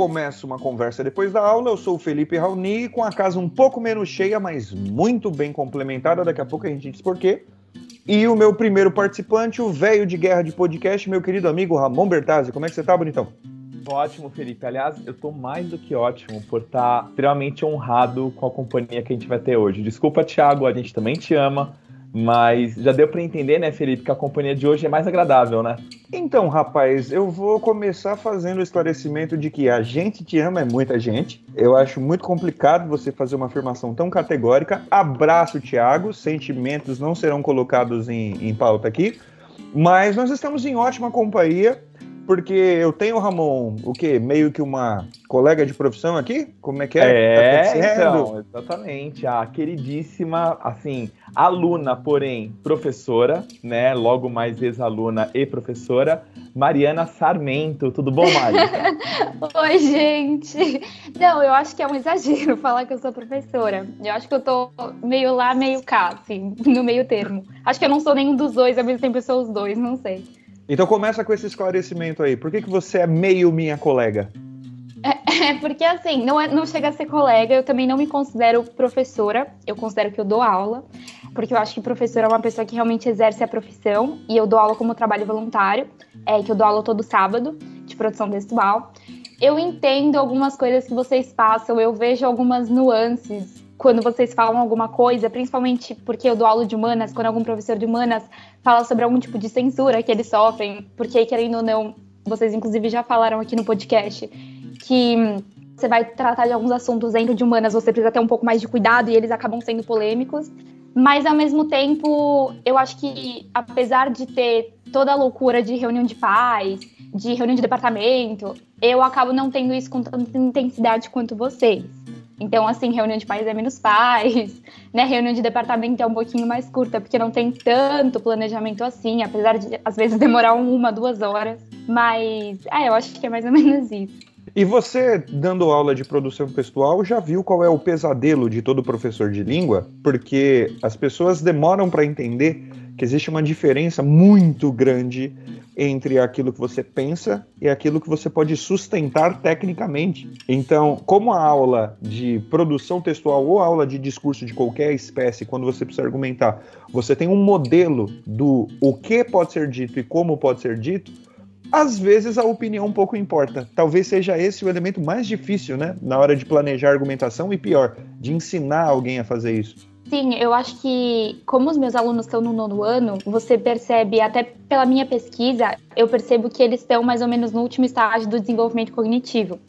começa uma conversa depois da aula. Eu sou o Felipe Raoni, com a casa um pouco menos cheia, mas muito bem complementada. Daqui a pouco a gente diz por quê. E o meu primeiro participante, o velho de guerra de podcast, meu querido amigo Ramon Bertazzi. Como é que você tá, bonitão? Ótimo, Felipe. Aliás, eu tô mais do que ótimo por estar extremamente honrado com a companhia que a gente vai ter hoje. Desculpa, Thiago, a gente também te ama. Mas já deu para entender, né, Felipe, que a companhia de hoje é mais agradável, né? Então, rapaz, eu vou começar fazendo o esclarecimento de que a gente te ama é muita gente. Eu acho muito complicado você fazer uma afirmação tão categórica. Abraço, Thiago. Sentimentos não serão colocados em, em pauta aqui. Mas nós estamos em ótima companhia porque eu tenho, Ramon, o quê? Meio que uma colega de profissão aqui? Como é que é? É, tá então, exatamente. A queridíssima, assim, aluna, porém professora, né? Logo mais ex-aluna e professora, Mariana Sarmento. Tudo bom, Mari? Oi, gente. Não, eu acho que é um exagero falar que eu sou professora. Eu acho que eu tô meio lá, meio cá, assim, no meio termo. Acho que eu não sou nenhum dos dois, ao mesmo tempo eu sou os dois, não sei. Então começa com esse esclarecimento aí. Por que, que você é meio minha colega? É, é porque assim, não, é, não chega a ser colega, eu também não me considero professora, eu considero que eu dou aula, porque eu acho que professora é uma pessoa que realmente exerce a profissão, e eu dou aula como trabalho voluntário, é que eu dou aula todo sábado, de produção textual. Eu entendo algumas coisas que vocês passam, eu vejo algumas nuances quando vocês falam alguma coisa, principalmente porque eu dou aula de humanas, quando algum professor de humanas fala sobre algum tipo de censura que eles sofrem, porque querendo ou não, vocês inclusive já falaram aqui no podcast que você vai tratar de alguns assuntos dentro de humanas, você precisa ter um pouco mais de cuidado e eles acabam sendo polêmicos. Mas ao mesmo tempo, eu acho que apesar de ter toda a loucura de reunião de pais, de reunião de departamento, eu acabo não tendo isso com tanta intensidade quanto vocês. Então, assim, reunião de pais é menos pais, né? Reunião de departamento é um pouquinho mais curta, porque não tem tanto planejamento assim, apesar de às vezes demorar uma, duas horas. Mas, é, eu acho que é mais ou menos isso. E você, dando aula de produção textual, já viu qual é o pesadelo de todo professor de língua? Porque as pessoas demoram para entender que existe uma diferença muito grande entre aquilo que você pensa e aquilo que você pode sustentar tecnicamente. Então, como a aula de produção textual ou aula de discurso de qualquer espécie, quando você precisa argumentar, você tem um modelo do o que pode ser dito e como pode ser dito, às vezes a opinião pouco importa. Talvez seja esse o elemento mais difícil, né? Na hora de planejar argumentação e pior, de ensinar alguém a fazer isso. Sim, eu acho que, como os meus alunos estão no nono ano, você percebe, até pela minha pesquisa, eu percebo que eles estão mais ou menos no último estágio do desenvolvimento cognitivo.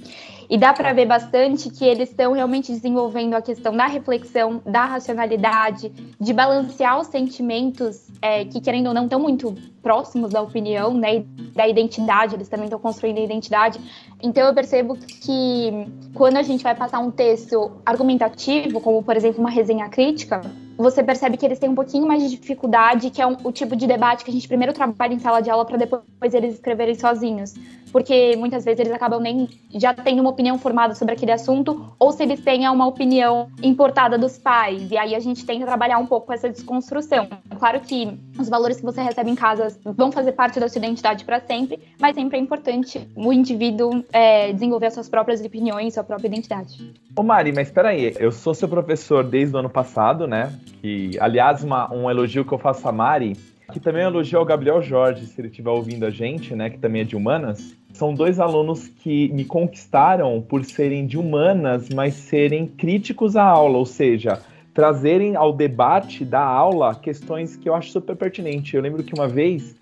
E dá para ver bastante que eles estão realmente desenvolvendo a questão da reflexão, da racionalidade, de balancear os sentimentos é, que, querendo ou não, estão muito próximos da opinião, né, da identidade, eles também estão construindo a identidade. Então eu percebo que quando a gente vai passar um texto argumentativo, como por exemplo uma resenha crítica, você percebe que eles têm um pouquinho mais de dificuldade, que é um, o tipo de debate que a gente primeiro trabalha em sala de aula para depois eles escreverem sozinhos. Porque muitas vezes eles acabam nem já tendo uma opinião formada sobre aquele assunto, ou se eles têm uma opinião importada dos pais. E aí a gente tenta trabalhar um pouco essa desconstrução. Claro que os valores que você recebe em casa vão fazer parte da sua identidade para sempre, mas sempre é importante o indivíduo é, desenvolver as suas próprias opiniões, sua própria identidade. Ô Mari, mas espera aí, eu sou seu professor desde o ano passado, né? Que, aliás, uma, um elogio que eu faço a Mari, que também é um elogio ao Gabriel Jorge, se ele estiver ouvindo a gente, né? Que também é de humanas. São dois alunos que me conquistaram por serem de humanas, mas serem críticos à aula, ou seja, trazerem ao debate da aula questões que eu acho super pertinentes. Eu lembro que uma vez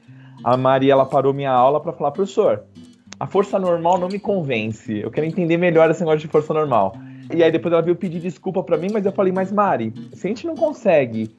a Maria ela parou minha aula para falar, professor, a força normal não me convence. Eu quero entender melhor esse negócio de força normal. E aí depois ela veio pedir desculpa para mim, mas eu falei, mas Mari, se a gente não consegue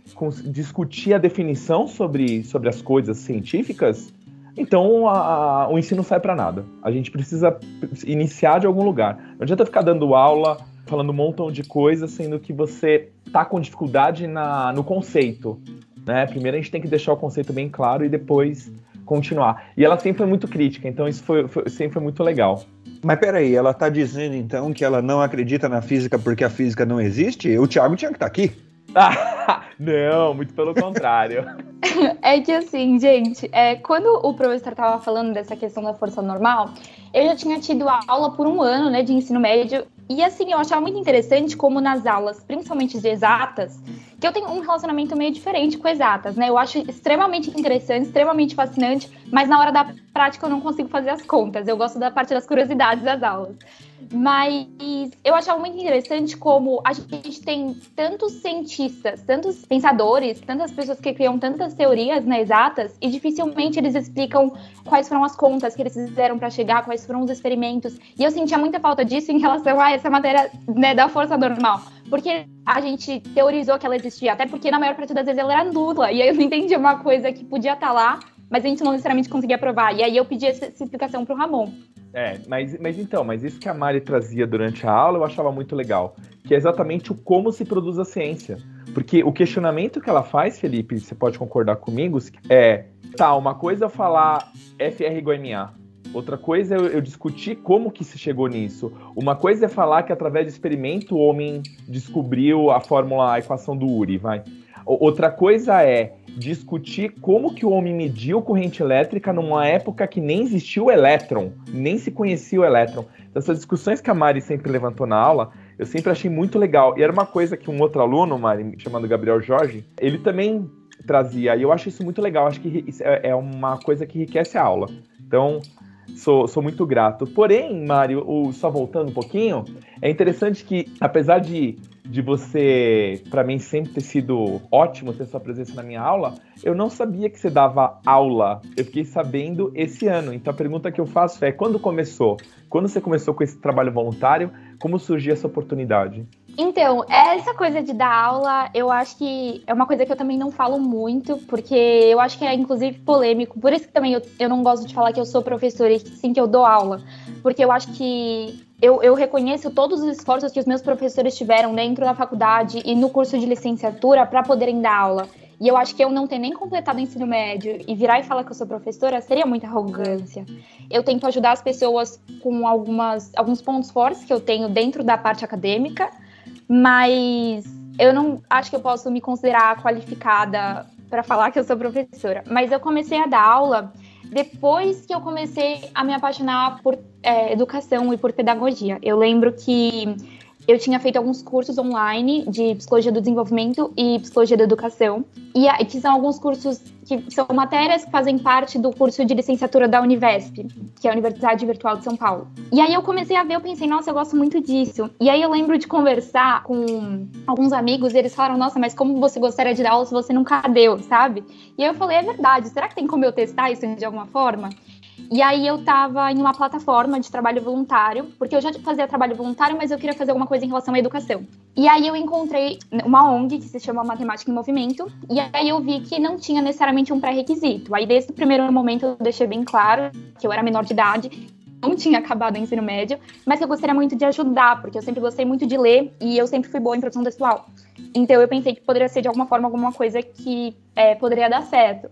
discutir a definição sobre, sobre as coisas científicas, então a, a, o ensino sai para nada. A gente precisa iniciar de algum lugar. Não adianta ficar dando aula, falando um montão de coisas, sendo que você tá com dificuldade na, no conceito. Né? Primeiro a gente tem que deixar o conceito bem claro e depois continuar. E ela sempre foi muito crítica, então isso foi, foi sempre foi muito legal. Mas peraí, ela tá dizendo então que ela não acredita na física porque a física não existe? O Thiago tinha que estar tá aqui. Ah. Não, muito pelo contrário. é que assim, gente, é, quando o professor estava falando dessa questão da força normal, eu já tinha tido aula por um ano, né, de ensino médio, e assim, eu achava muito interessante como nas aulas, principalmente de exatas, que eu tenho um relacionamento meio diferente com exatas, né? Eu acho extremamente interessante, extremamente fascinante, mas na hora da prática eu não consigo fazer as contas. Eu gosto da parte das curiosidades das aulas. Mas eu achava muito interessante como a gente tem tantos cientistas, tantos pensadores, tantas pessoas que criam tantas teorias né, exatas e dificilmente eles explicam quais foram as contas que eles fizeram para chegar, quais foram os experimentos. E eu sentia muita falta disso em relação a essa matéria né, da força normal. Porque a gente teorizou que ela existia, até porque na maior parte das vezes ela era nula. E aí eu não entendia uma coisa que podia estar tá lá, mas a gente não necessariamente conseguia provar. E aí eu pedi essa, explicação para o Ramon. É, mas, mas então, mas isso que a Mari trazia durante a aula eu achava muito legal, que é exatamente o como se produz a ciência. Porque o questionamento que ela faz, Felipe, você pode concordar comigo, é, tá, uma coisa é falar FR igual MA, outra coisa é eu, eu discutir como que se chegou nisso. Uma coisa é falar que através de experimento o homem descobriu a fórmula, a equação do Uri, vai. Outra coisa é discutir como que o homem mediu corrente elétrica numa época que nem existia o elétron, nem se conhecia o elétron. Então, essas discussões que a Mari sempre levantou na aula, eu sempre achei muito legal. E era uma coisa que um outro aluno, Mari, chamado Gabriel Jorge, ele também trazia. E eu acho isso muito legal. Acho que é, é uma coisa que enriquece a aula. Então, sou, sou muito grato. Porém, Mário, só voltando um pouquinho, é interessante que, apesar de de você, para mim, sempre ter sido ótimo ter sua presença na minha aula, eu não sabia que você dava aula. Eu fiquei sabendo esse ano. Então a pergunta que eu faço é: quando começou? Quando você começou com esse trabalho voluntário? Como surgiu essa oportunidade? Então, essa coisa de dar aula, eu acho que é uma coisa que eu também não falo muito, porque eu acho que é inclusive polêmico. Por isso que também eu, eu não gosto de falar que eu sou professora e sim que eu dou aula. Porque eu acho que eu, eu, reconheço todos os esforços que os meus professores tiveram dentro da faculdade e no curso de licenciatura para poderem dar aula. E eu acho que eu não ter nem completado o ensino médio e virar e falar que eu sou professora seria muita arrogância. Eu tento ajudar as pessoas com algumas, alguns pontos fortes que eu tenho dentro da parte acadêmica, mas eu não acho que eu posso me considerar qualificada para falar que eu sou professora. Mas eu comecei a dar aula depois que eu comecei a me apaixonar por é, educação e por pedagogia. Eu lembro que eu tinha feito alguns cursos online de psicologia do desenvolvimento e psicologia da educação. E que são alguns cursos que são matérias que fazem parte do curso de licenciatura da Univesp, que é a Universidade Virtual de São Paulo. E aí eu comecei a ver, eu pensei, nossa, eu gosto muito disso. E aí eu lembro de conversar com alguns amigos e eles falaram, nossa, mas como você gostaria de dar aula se você nunca deu, sabe? E aí eu falei, é verdade, será que tem como eu testar isso de alguma forma? E aí eu estava em uma plataforma de trabalho voluntário, porque eu já fazia trabalho voluntário, mas eu queria fazer alguma coisa em relação à educação. E aí eu encontrei uma ONG que se chama Matemática em Movimento, e aí eu vi que não tinha necessariamente um pré-requisito. Aí desde o primeiro momento eu deixei bem claro que eu era menor de idade, não tinha acabado o ensino médio, mas que eu gostaria muito de ajudar, porque eu sempre gostei muito de ler e eu sempre fui boa em produção textual. Então eu pensei que poderia ser de alguma forma alguma coisa que é, poderia dar certo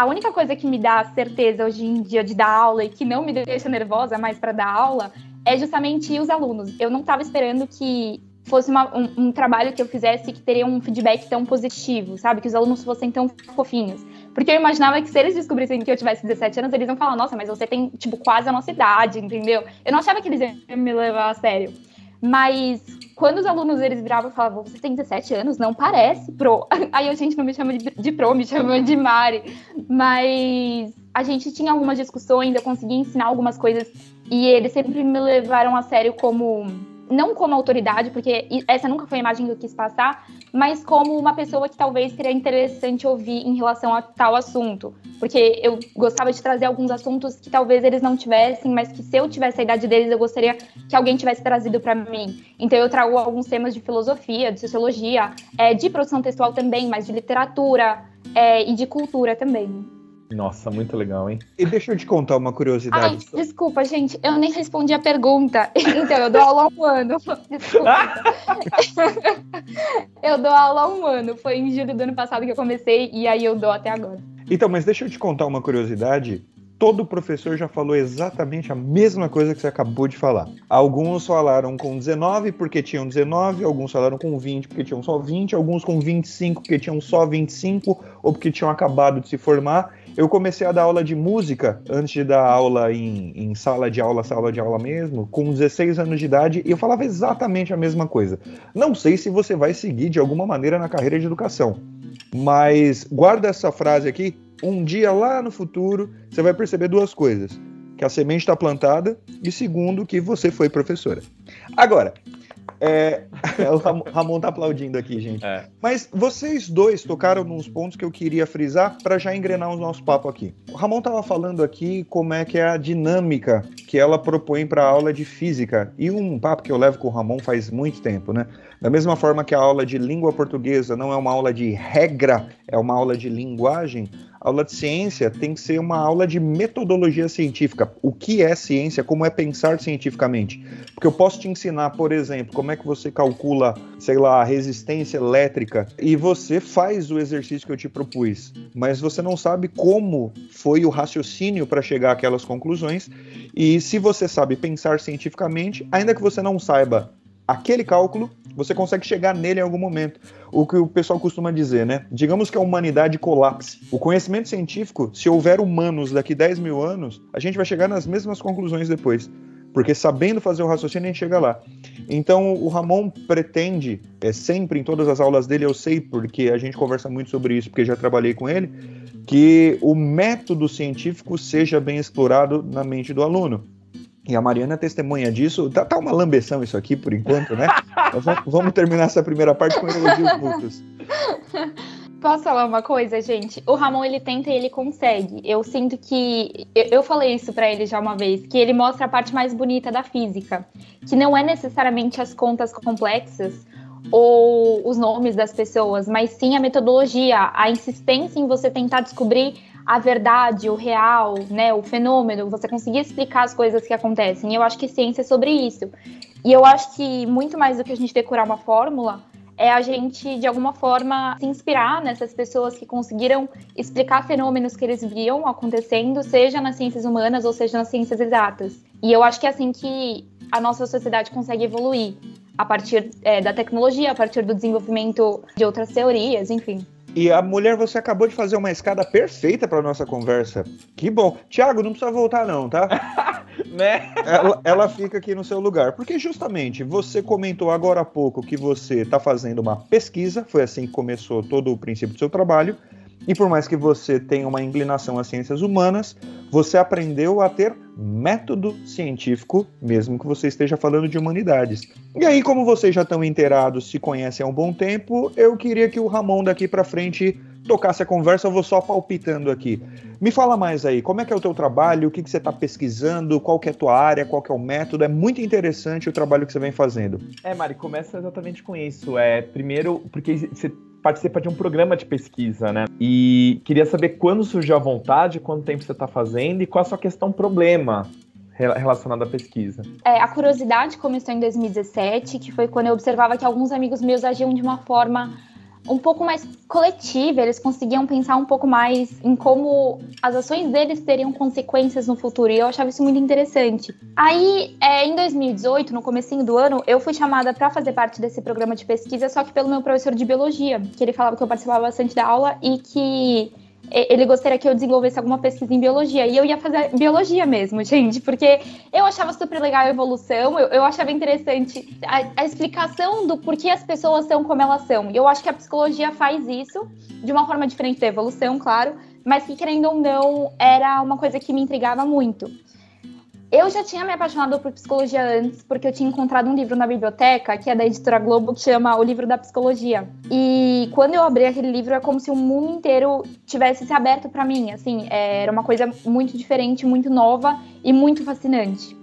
a única coisa que me dá certeza hoje em dia de dar aula e que não me deixa nervosa mais para dar aula é justamente os alunos. Eu não estava esperando que fosse uma, um, um, trabalho que eu fizesse que teria um feedback tão positivo, sabe? Que os alunos fossem tão fofinhos. Porque eu imaginava que se eles descobrissem que eu tivesse 17 anos, eles iam falar, nossa, mas você tem, tipo, quase a nossa idade, entendeu? Eu não achava que eles iam me levar a sério. Mas quando os alunos eles viravam e falavam, você tem 17 anos? Não parece, pro. Aí a gente não me chama de, de pro, me chama de Mari. Mas a gente tinha algumas discussões, eu conseguia ensinar algumas coisas e eles sempre me levaram a sério como não como autoridade, porque essa nunca foi a imagem que eu quis passar, mas como uma pessoa que talvez seria interessante ouvir em relação a tal assunto. Porque eu gostava de trazer alguns assuntos que talvez eles não tivessem, mas que se eu tivesse a idade deles, eu gostaria que alguém tivesse trazido para mim. Então eu trago alguns temas de filosofia, de sociologia, é, de produção textual também, mas de literatura é, e de cultura também. Nossa, muito legal, hein? E deixa eu te contar uma curiosidade. Ai, desculpa, gente, eu nem respondi a pergunta. Então, eu dou aula há um ano. Desculpa. eu dou aula há um ano. Foi em julho do ano passado que eu comecei e aí eu dou até agora. Então, mas deixa eu te contar uma curiosidade todo professor já falou exatamente a mesma coisa que você acabou de falar. Alguns falaram com 19 porque tinham 19, alguns falaram com 20 porque tinham só 20, alguns com 25 porque tinham só 25 ou porque tinham acabado de se formar. Eu comecei a dar aula de música antes de dar aula em, em sala de aula, sala de aula mesmo, com 16 anos de idade, e eu falava exatamente a mesma coisa. Não sei se você vai seguir de alguma maneira na carreira de educação, mas guarda essa frase aqui um dia lá no futuro, você vai perceber duas coisas: que a semente está plantada e segundo, que você foi professora. Agora, é, o Ramon tá aplaudindo aqui, gente. É. Mas vocês dois tocaram nos pontos que eu queria frisar para já engrenar o nosso papo aqui. O Ramon tava falando aqui como é que é a dinâmica que ela propõe para a aula de física. E um papo que eu levo com o Ramon faz muito tempo, né? Da mesma forma que a aula de língua portuguesa não é uma aula de regra, é uma aula de linguagem, aula de ciência tem que ser uma aula de metodologia científica. O que é ciência? Como é pensar cientificamente? Porque eu posso te ensinar, por exemplo, como é que você calcula, sei lá, a resistência elétrica e você faz o exercício que eu te propus, mas você não sabe como foi o raciocínio para chegar àquelas conclusões. E se você sabe pensar cientificamente, ainda que você não saiba aquele cálculo, você consegue chegar nele em algum momento. O que o pessoal costuma dizer, né? Digamos que a humanidade colapse. O conhecimento científico, se houver humanos daqui 10 mil anos, a gente vai chegar nas mesmas conclusões depois. Porque sabendo fazer o raciocínio, a gente chega lá. Então, o Ramon pretende, é sempre em todas as aulas dele, eu sei, porque a gente conversa muito sobre isso, porque já trabalhei com ele, que o método científico seja bem explorado na mente do aluno. E a Mariana é testemunha disso. Tá, tá uma lambeção isso aqui por enquanto, né? vamos, terminar essa primeira parte com elogios mútuos. Posso falar uma coisa, gente? O Ramon ele tenta e ele consegue. Eu sinto que eu falei isso para ele já uma vez, que ele mostra a parte mais bonita da física, que não é necessariamente as contas complexas ou os nomes das pessoas, mas sim a metodologia, a insistência em você tentar descobrir a verdade, o real, né, o fenômeno, você conseguir explicar as coisas que acontecem. Eu acho que ciência é sobre isso. E eu acho que muito mais do que a gente decorar uma fórmula, é a gente, de alguma forma, se inspirar nessas pessoas que conseguiram explicar fenômenos que eles viam acontecendo, seja nas ciências humanas ou seja nas ciências exatas. E eu acho que é assim que a nossa sociedade consegue evoluir, a partir é, da tecnologia, a partir do desenvolvimento de outras teorias, enfim. E a mulher, você acabou de fazer uma escada perfeita para nossa conversa. Que bom. Tiago, não precisa voltar não, tá? né? Ela, ela, fica aqui no seu lugar. Porque justamente você comentou agora há pouco que você está fazendo uma pesquisa, foi assim que começou todo o princípio do seu trabalho. E por mais que você tenha uma inclinação às ciências humanas, você aprendeu a ter método científico, mesmo que você esteja falando de humanidades. E aí, como vocês já estão inteirados, se conhecem há um bom tempo, eu queria que o Ramon daqui para frente tocasse a conversa, eu vou só palpitando aqui. Me fala mais aí, como é que é o teu trabalho, o que, que você está pesquisando, qual que é a tua área, qual que é o método, é muito interessante o trabalho que você vem fazendo. É, Mari, começa exatamente com isso. É, primeiro, porque você participa de um programa de pesquisa, né? E queria saber quando surgiu a vontade, quanto tempo você está fazendo e qual a sua questão problema relacionada à pesquisa? É, a curiosidade começou em 2017, que foi quando eu observava que alguns amigos meus agiam de uma forma um pouco mais coletiva, eles conseguiam pensar um pouco mais em como as ações deles teriam consequências no futuro, e eu achava isso muito interessante. Aí, é, em 2018, no comecinho do ano, eu fui chamada para fazer parte desse programa de pesquisa, só que pelo meu professor de biologia, que ele falava que eu participava bastante da aula e que ele gostaria que eu desenvolvesse alguma pesquisa em biologia. E eu ia fazer biologia mesmo, gente, porque eu achava super legal a evolução, eu, eu achava interessante a, a, explicação do porquê as pessoas são como elas são. E eu acho que a psicologia faz isso de uma forma diferente da evolução, claro, mas que, querendo ou não, era uma coisa que me intrigava muito. Eu já tinha me apaixonado por psicologia antes, porque eu tinha encontrado um livro na biblioteca, que é da editora Globo, que chama O Livro da Psicologia. E quando eu abri aquele livro, é como se o mundo inteiro tivesse se aberto para mim. Assim, é, era uma coisa muito diferente, muito nova e muito fascinante.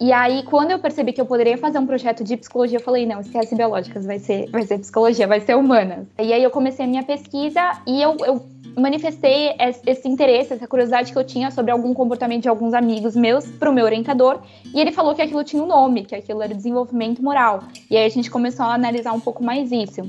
E aí, quando eu percebi que eu poderia fazer um projeto de psicologia, eu falei, não, esquece biológicas, vai ser, vai ser psicologia, vai ser humanas. E aí eu comecei a minha pesquisa e eu, eu manifestei esse interesse, essa curiosidade que eu tinha sobre algum comportamento de alguns amigos meus para o meu orientador, e ele falou que aquilo tinha um nome, que aquilo era desenvolvimento moral. E aí a gente começou a analisar um pouco mais isso.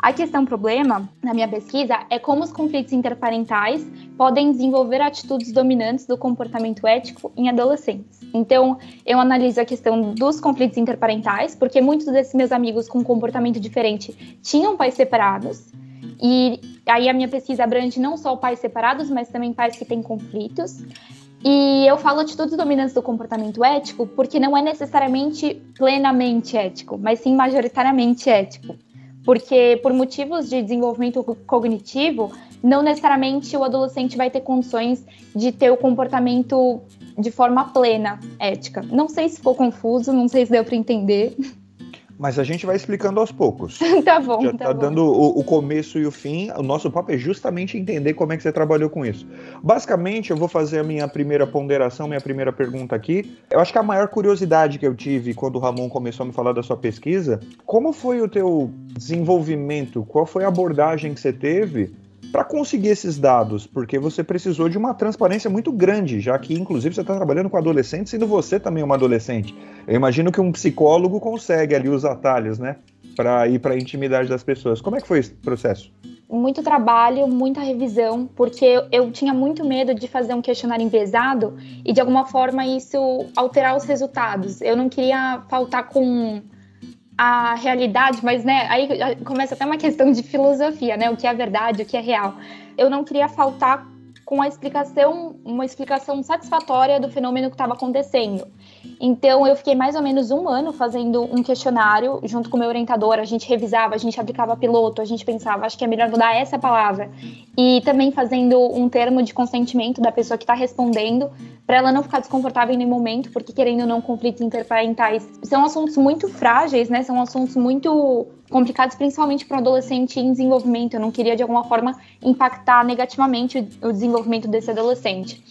A questão problema, na minha pesquisa, é como os conflitos interparentais podem desenvolver atitudes dominantes do comportamento ético em adolescentes. Então, eu analiso a questão dos conflitos interparentais, porque muitos desses meus amigos com comportamento diferente tinham pais separados. E aí a minha pesquisa abrange não só pais separados, mas também pais que têm conflitos. E eu falo atitudes dominantes do comportamento ético porque não é necessariamente plenamente ético, mas sim majoritariamente ético porque por motivos de desenvolvimento cognitivo, não necessariamente o adolescente vai ter condições de ter o comportamento de forma plena, ética. Não sei se ficou confuso, não sei se deu para entender. Mas a gente vai explicando aos poucos. tá bom, Já tá, tá bom. dando o, o, começo e o fim. O nosso papo é justamente entender como é que você trabalhou com isso. Basicamente, eu vou fazer a minha primeira ponderação, minha primeira pergunta aqui. Eu acho que a maior curiosidade que eu tive quando o Ramon começou a me falar da sua pesquisa, como foi o teu desenvolvimento? Qual foi a abordagem que você teve para conseguir esses dados, porque você precisou de uma transparência muito grande, já que, inclusive, você está trabalhando com adolescentes, sendo você também uma adolescente. Eu imagino que um psicólogo consegue ali os atalhos, né, para ir para a intimidade das pessoas. Como é que foi esse processo? Muito trabalho, muita revisão, porque eu, tinha muito medo de fazer um questionário envezado e, de alguma forma, isso alterar os resultados. Eu não queria faltar com a realidade, mas né, aí começa até uma questão de filosofia, né? O que é verdade, o que é real. Eu não queria faltar com a explicação, uma explicação satisfatória do fenômeno que estava acontecendo. Então, eu fiquei mais ou menos um ano fazendo um questionário junto com o meu orientador. A gente revisava, a gente aplicava piloto, a gente pensava, acho que é melhor mudar essa palavra. E também fazendo um termo de consentimento da pessoa que está respondendo, para ela não ficar desconfortável em nenhum momento, porque querendo ou não, conflitos interparentais são assuntos muito frágeis, né? São assuntos muito complicados, principalmente para um adolescente em desenvolvimento. Eu não queria, de alguma forma, impactar negativamente o desenvolvimento desse adolescente.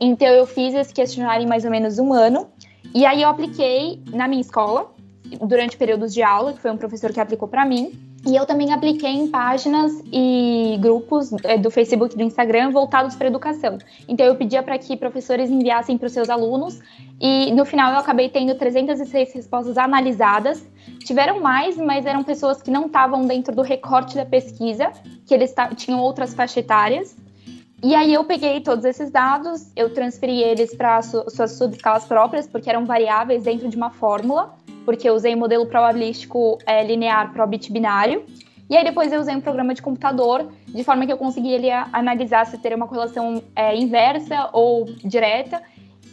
Então, eu fiz esse questionário em mais ou menos um ano. E aí, eu apliquei na minha escola, durante períodos de aula, que foi um professor que aplicou para mim. E eu também apliquei em páginas e grupos é, do Facebook e do Instagram voltados para educação. Então eu pedia para que professores enviassem para os seus alunos e no final eu acabei tendo 306 respostas analisadas. Tiveram mais, mas eram pessoas que não estavam dentro do recorte da pesquisa, que eles tinham outras faixas etárias. E aí eu peguei todos esses dados, eu transferi eles para su suas subescalas próprias, porque eram variáveis dentro de uma fórmula porque eu usei modelo probabilístico é, linear para o bit binário. E aí depois eu usei um programa de computador, de forma que eu consegui ele analisar se teria uma correlação é, inversa ou direta.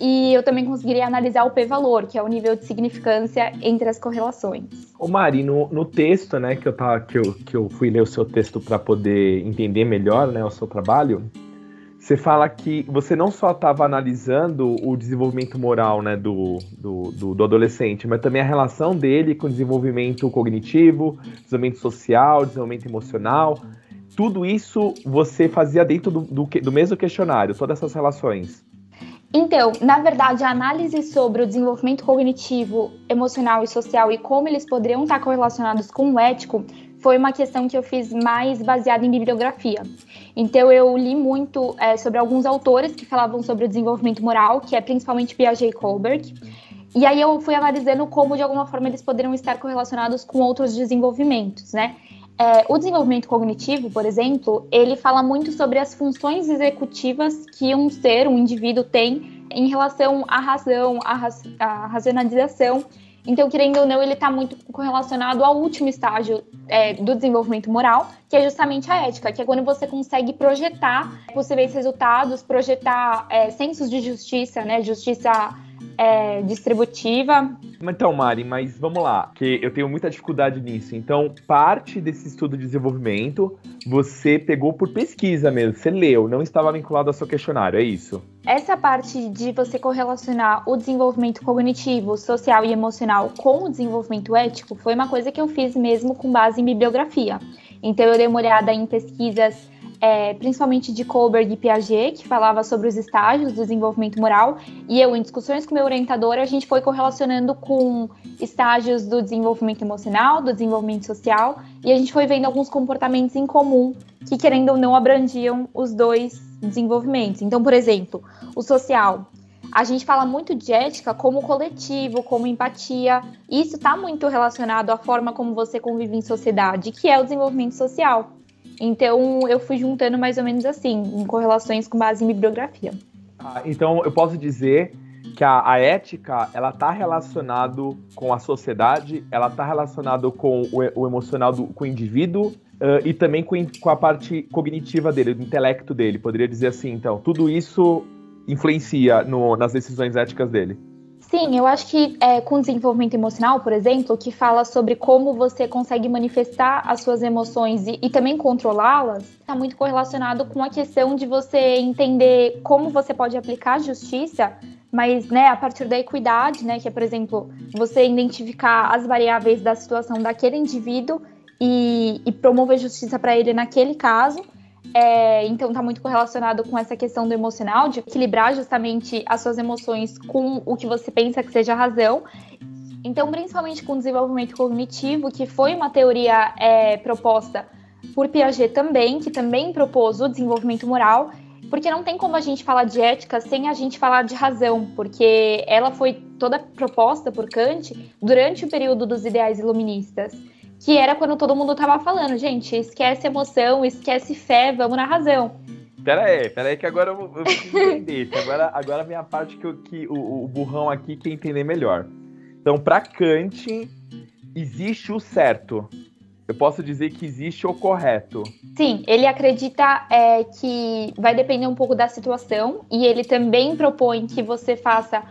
E eu também conseguiria analisar o p-valor, que é o nível de significância entre as correlações. Ô Mari, no, no texto, né, que eu, tava, que, eu, que eu fui ler o seu texto para poder entender melhor né, o seu trabalho, você fala que você não só estava analisando o desenvolvimento moral né, do, do, do, do, adolescente, mas também a relação dele com o desenvolvimento cognitivo, desenvolvimento social, desenvolvimento emocional. Tudo isso você fazia dentro do, do, do mesmo questionário, todas essas relações. Então, na verdade, a análise sobre o desenvolvimento cognitivo, emocional e social e como eles poderiam estar correlacionados com o ético foi uma questão que eu fiz mais baseada em bibliografia. Então eu li muito é, sobre alguns autores que falavam sobre o desenvolvimento moral, que é principalmente Piaget e Kohlberg. E aí eu fui analisando como de alguma forma eles poderiam estar correlacionados com outros desenvolvimentos, né? É, o desenvolvimento cognitivo, por exemplo, ele fala muito sobre as funções executivas que um ser, um indivíduo tem em relação à razão, à, à racionalização então, querendo ou não, ele está muito correlacionado ao último estágio é, do desenvolvimento moral, que é justamente a ética, que é quando você consegue projetar possíveis resultados, projetar é, sensos de justiça, né? Justiça é, distributiva. Então, Mari, mas vamos lá, que eu tenho muita dificuldade nisso. Então, parte desse estudo de desenvolvimento você pegou por pesquisa mesmo, você leu, não estava vinculado ao seu questionário, é isso? Essa parte de você correlacionar o desenvolvimento cognitivo, social e emocional com o desenvolvimento ético foi uma coisa que eu fiz mesmo com base em bibliografia. Então, eu dei uma olhada em pesquisas é, principalmente de Kohlberg e Piaget, que falava sobre os estágios do desenvolvimento moral, e eu, em discussões com meu orientador, a gente foi correlacionando com estágios do desenvolvimento emocional, do desenvolvimento social, e a gente foi vendo alguns comportamentos em comum que, querendo ou não, abrangiam os dois desenvolvimentos. Então, por exemplo, o social. a gente fala muito de ética como coletivo, como empatia. Isso está muito relacionado à forma como você convive em sociedade, que é o desenvolvimento social. Então, eu fui juntando mais ou menos assim, em correlações com base em bibliografia. Ah, então, eu posso dizer que a, a ética, ela está relacionado com a sociedade, ela está relacionado com o, o emocional do com o indivíduo uh, e também com, com a parte cognitiva dele, do intelecto dele. Poderia dizer assim, então, tudo isso influencia no, nas decisões éticas dele. Sim, eu acho que é, com desenvolvimento emocional, por exemplo, que fala sobre como você consegue manifestar as suas emoções e, e também controlá-las, está muito correlacionado com a questão de você entender como você pode aplicar a justiça, mas né, a partir da equidade, né, que é, por exemplo, você identificar as variáveis da situação daquele indivíduo e, e promover justiça para ele naquele caso é, então está muito correlacionado com essa questão do emocional, de equilibrar justamente as suas emoções com o que você pensa que seja a razão. Então, principalmente com o desenvolvimento cognitivo, que foi uma teoria é, proposta por Piaget também, que também propôs o desenvolvimento moral, porque não tem como a gente falar de ética sem a gente falar de razão, porque ela foi toda proposta por Kant durante o período dos ideais iluministas que era quando todo mundo tava falando, gente, esquece emoção, esquece fé, vamos na razão. Pera aí, pera aí que agora eu, eu preciso entender. agora, agora vem a parte que, que o, o burrão aqui quer entender melhor. Então, para Kant, existe o certo. Eu posso dizer que existe o correto. Sim, ele acredita é, que vai depender um pouco da situação e ele também propõe que você faça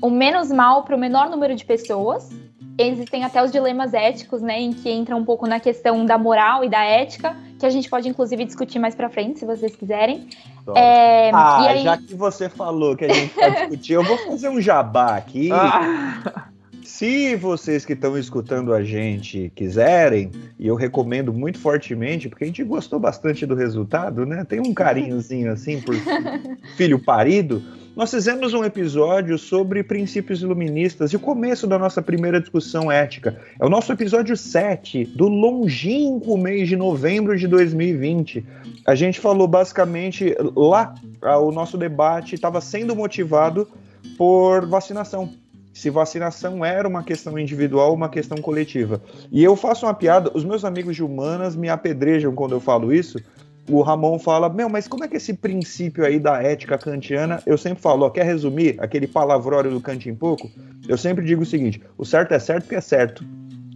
o menos mal para o menor número de pessoas existem até os dilemas éticos, né, em que entra um pouco na questão da moral e da ética, que a gente pode inclusive discutir mais para frente, se vocês quiserem. É, ah, aí... já que você falou que a gente pode discutir, eu vou fazer um jabá aqui. Ah. Se vocês que estão escutando a gente quiserem, e eu recomendo muito fortemente, porque a gente gostou bastante do resultado, né? Tem um carinhozinho assim por filho parido nós fizemos um episódio sobre princípios iluministas e o começo da nossa primeira discussão ética. É o nosso episódio 7 do longínquo mês de novembro de 2020. A gente falou basicamente lá, o nosso debate estava sendo motivado por vacinação. Se vacinação era uma questão individual ou uma questão coletiva. E eu faço uma piada, os meus amigos de humanas me apedrejam quando eu falo isso, o Ramon fala, meu, mas como é que esse princípio aí da ética kantiana, eu sempre falo, ó, quer resumir aquele palavrório do Kant em pouco? Eu sempre digo o seguinte, o certo é certo porque é certo.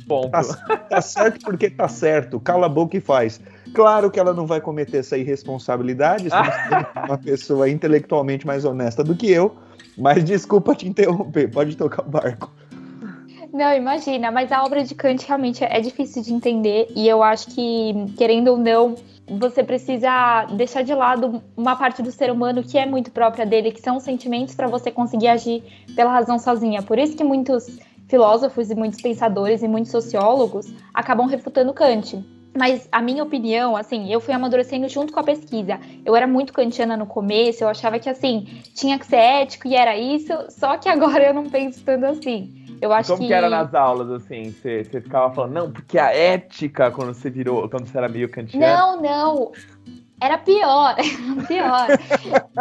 Ponto. Tá, tá certo porque tá certo, cala a boca e faz. Claro que ela não vai cometer essa irresponsabilidade, uma pessoa intelectualmente mais honesta do que eu, mas desculpa te interromper, pode tocar o barco. Não, imagina, mas a obra de Kant realmente é difícil de entender e eu acho que, querendo ou não, você precisa deixar de lado uma parte do ser humano que é muito própria dele, que são os sentimentos, para você conseguir agir pela razão sozinha. Por isso que muitos filósofos e muitos pensadores e muitos sociólogos acabam refutando Kant. Mas a minha opinião, assim, eu fui amadurecendo junto com a pesquisa. Eu era muito kantiana no começo, eu achava que assim, tinha que ser ético e era isso, só que agora eu não penso tanto assim. Eu acho Como que... que era nas aulas, assim? Você, você ficava falando, não, porque a ética, quando você virou, quando você era meio kantiano. Não, não. Era pior, era pior.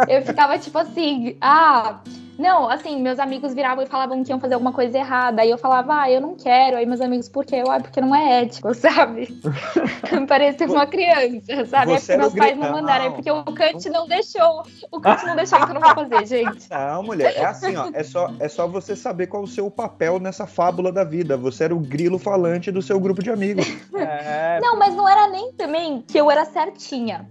eu ficava tipo assim, ah, não, assim, meus amigos viravam e falavam que iam fazer alguma coisa errada. Aí eu falava, ah, eu não quero. Aí meus amigos, por quê? Eu, ah, porque não é ético, sabe? Parecia uma criança, sabe? é porque meus pais não mandaram. É porque o Kant não deixou. O Kant não deixou, então eu não vou fazer, gente. Não, mulher, é assim, ó. É só, é só você saber qual o seu papel nessa fábula da vida. Você era o grilo falante do seu grupo de amigos. É... Não, mas não era nem também que eu era certinha.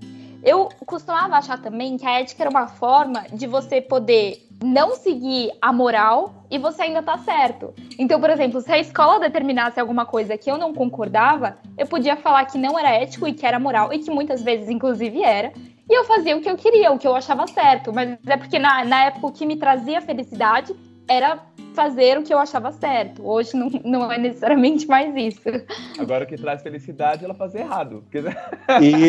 Eu costumava achar também que a ética era uma forma de você poder não seguir a moral e você ainda tá certo. Então, por exemplo, se a escola determinasse alguma coisa que eu não concordava, eu podia falar que não era ético e que era moral, e que muitas vezes, inclusive, era. E eu fazia o que eu queria, o que eu achava certo. Mas é porque na, na época o que me trazia felicidade era fazer o que eu achava certo. Hoje não, não é necessariamente mais isso. Agora o que traz felicidade é ela fazer errado. Porque...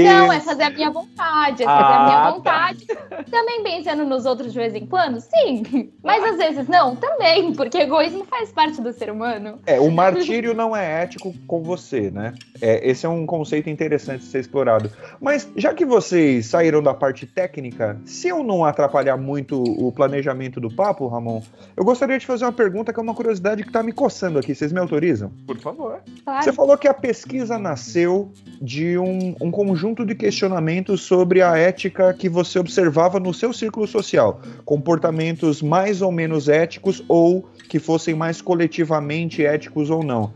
Não, é fazer a minha vontade. É fazer ah, a minha ah, tá. vontade. Tá. Também pensando nos outros de vez em quando? Sim. Mas às vezes não, também, porque egoísmo faz parte do ser humano. É, o martírio não é ético com você, né? É, esse é um conceito interessante de ser explorado. Mas já que vocês saíram da parte técnica, se eu não atrapalhar muito o planejamento do papo, Ramon, eu gostaria de fazer uma pergunta que é uma curiosidade que está me coçando aqui. Vocês me autorizam? Por favor. Claro. Você falou que a pesquisa nasceu de um, um conjunto de questionamentos sobre a ética que você observava no seu círculo social. Comportamentos mais ou menos éticos ou que fossem mais coletivamente éticos ou não.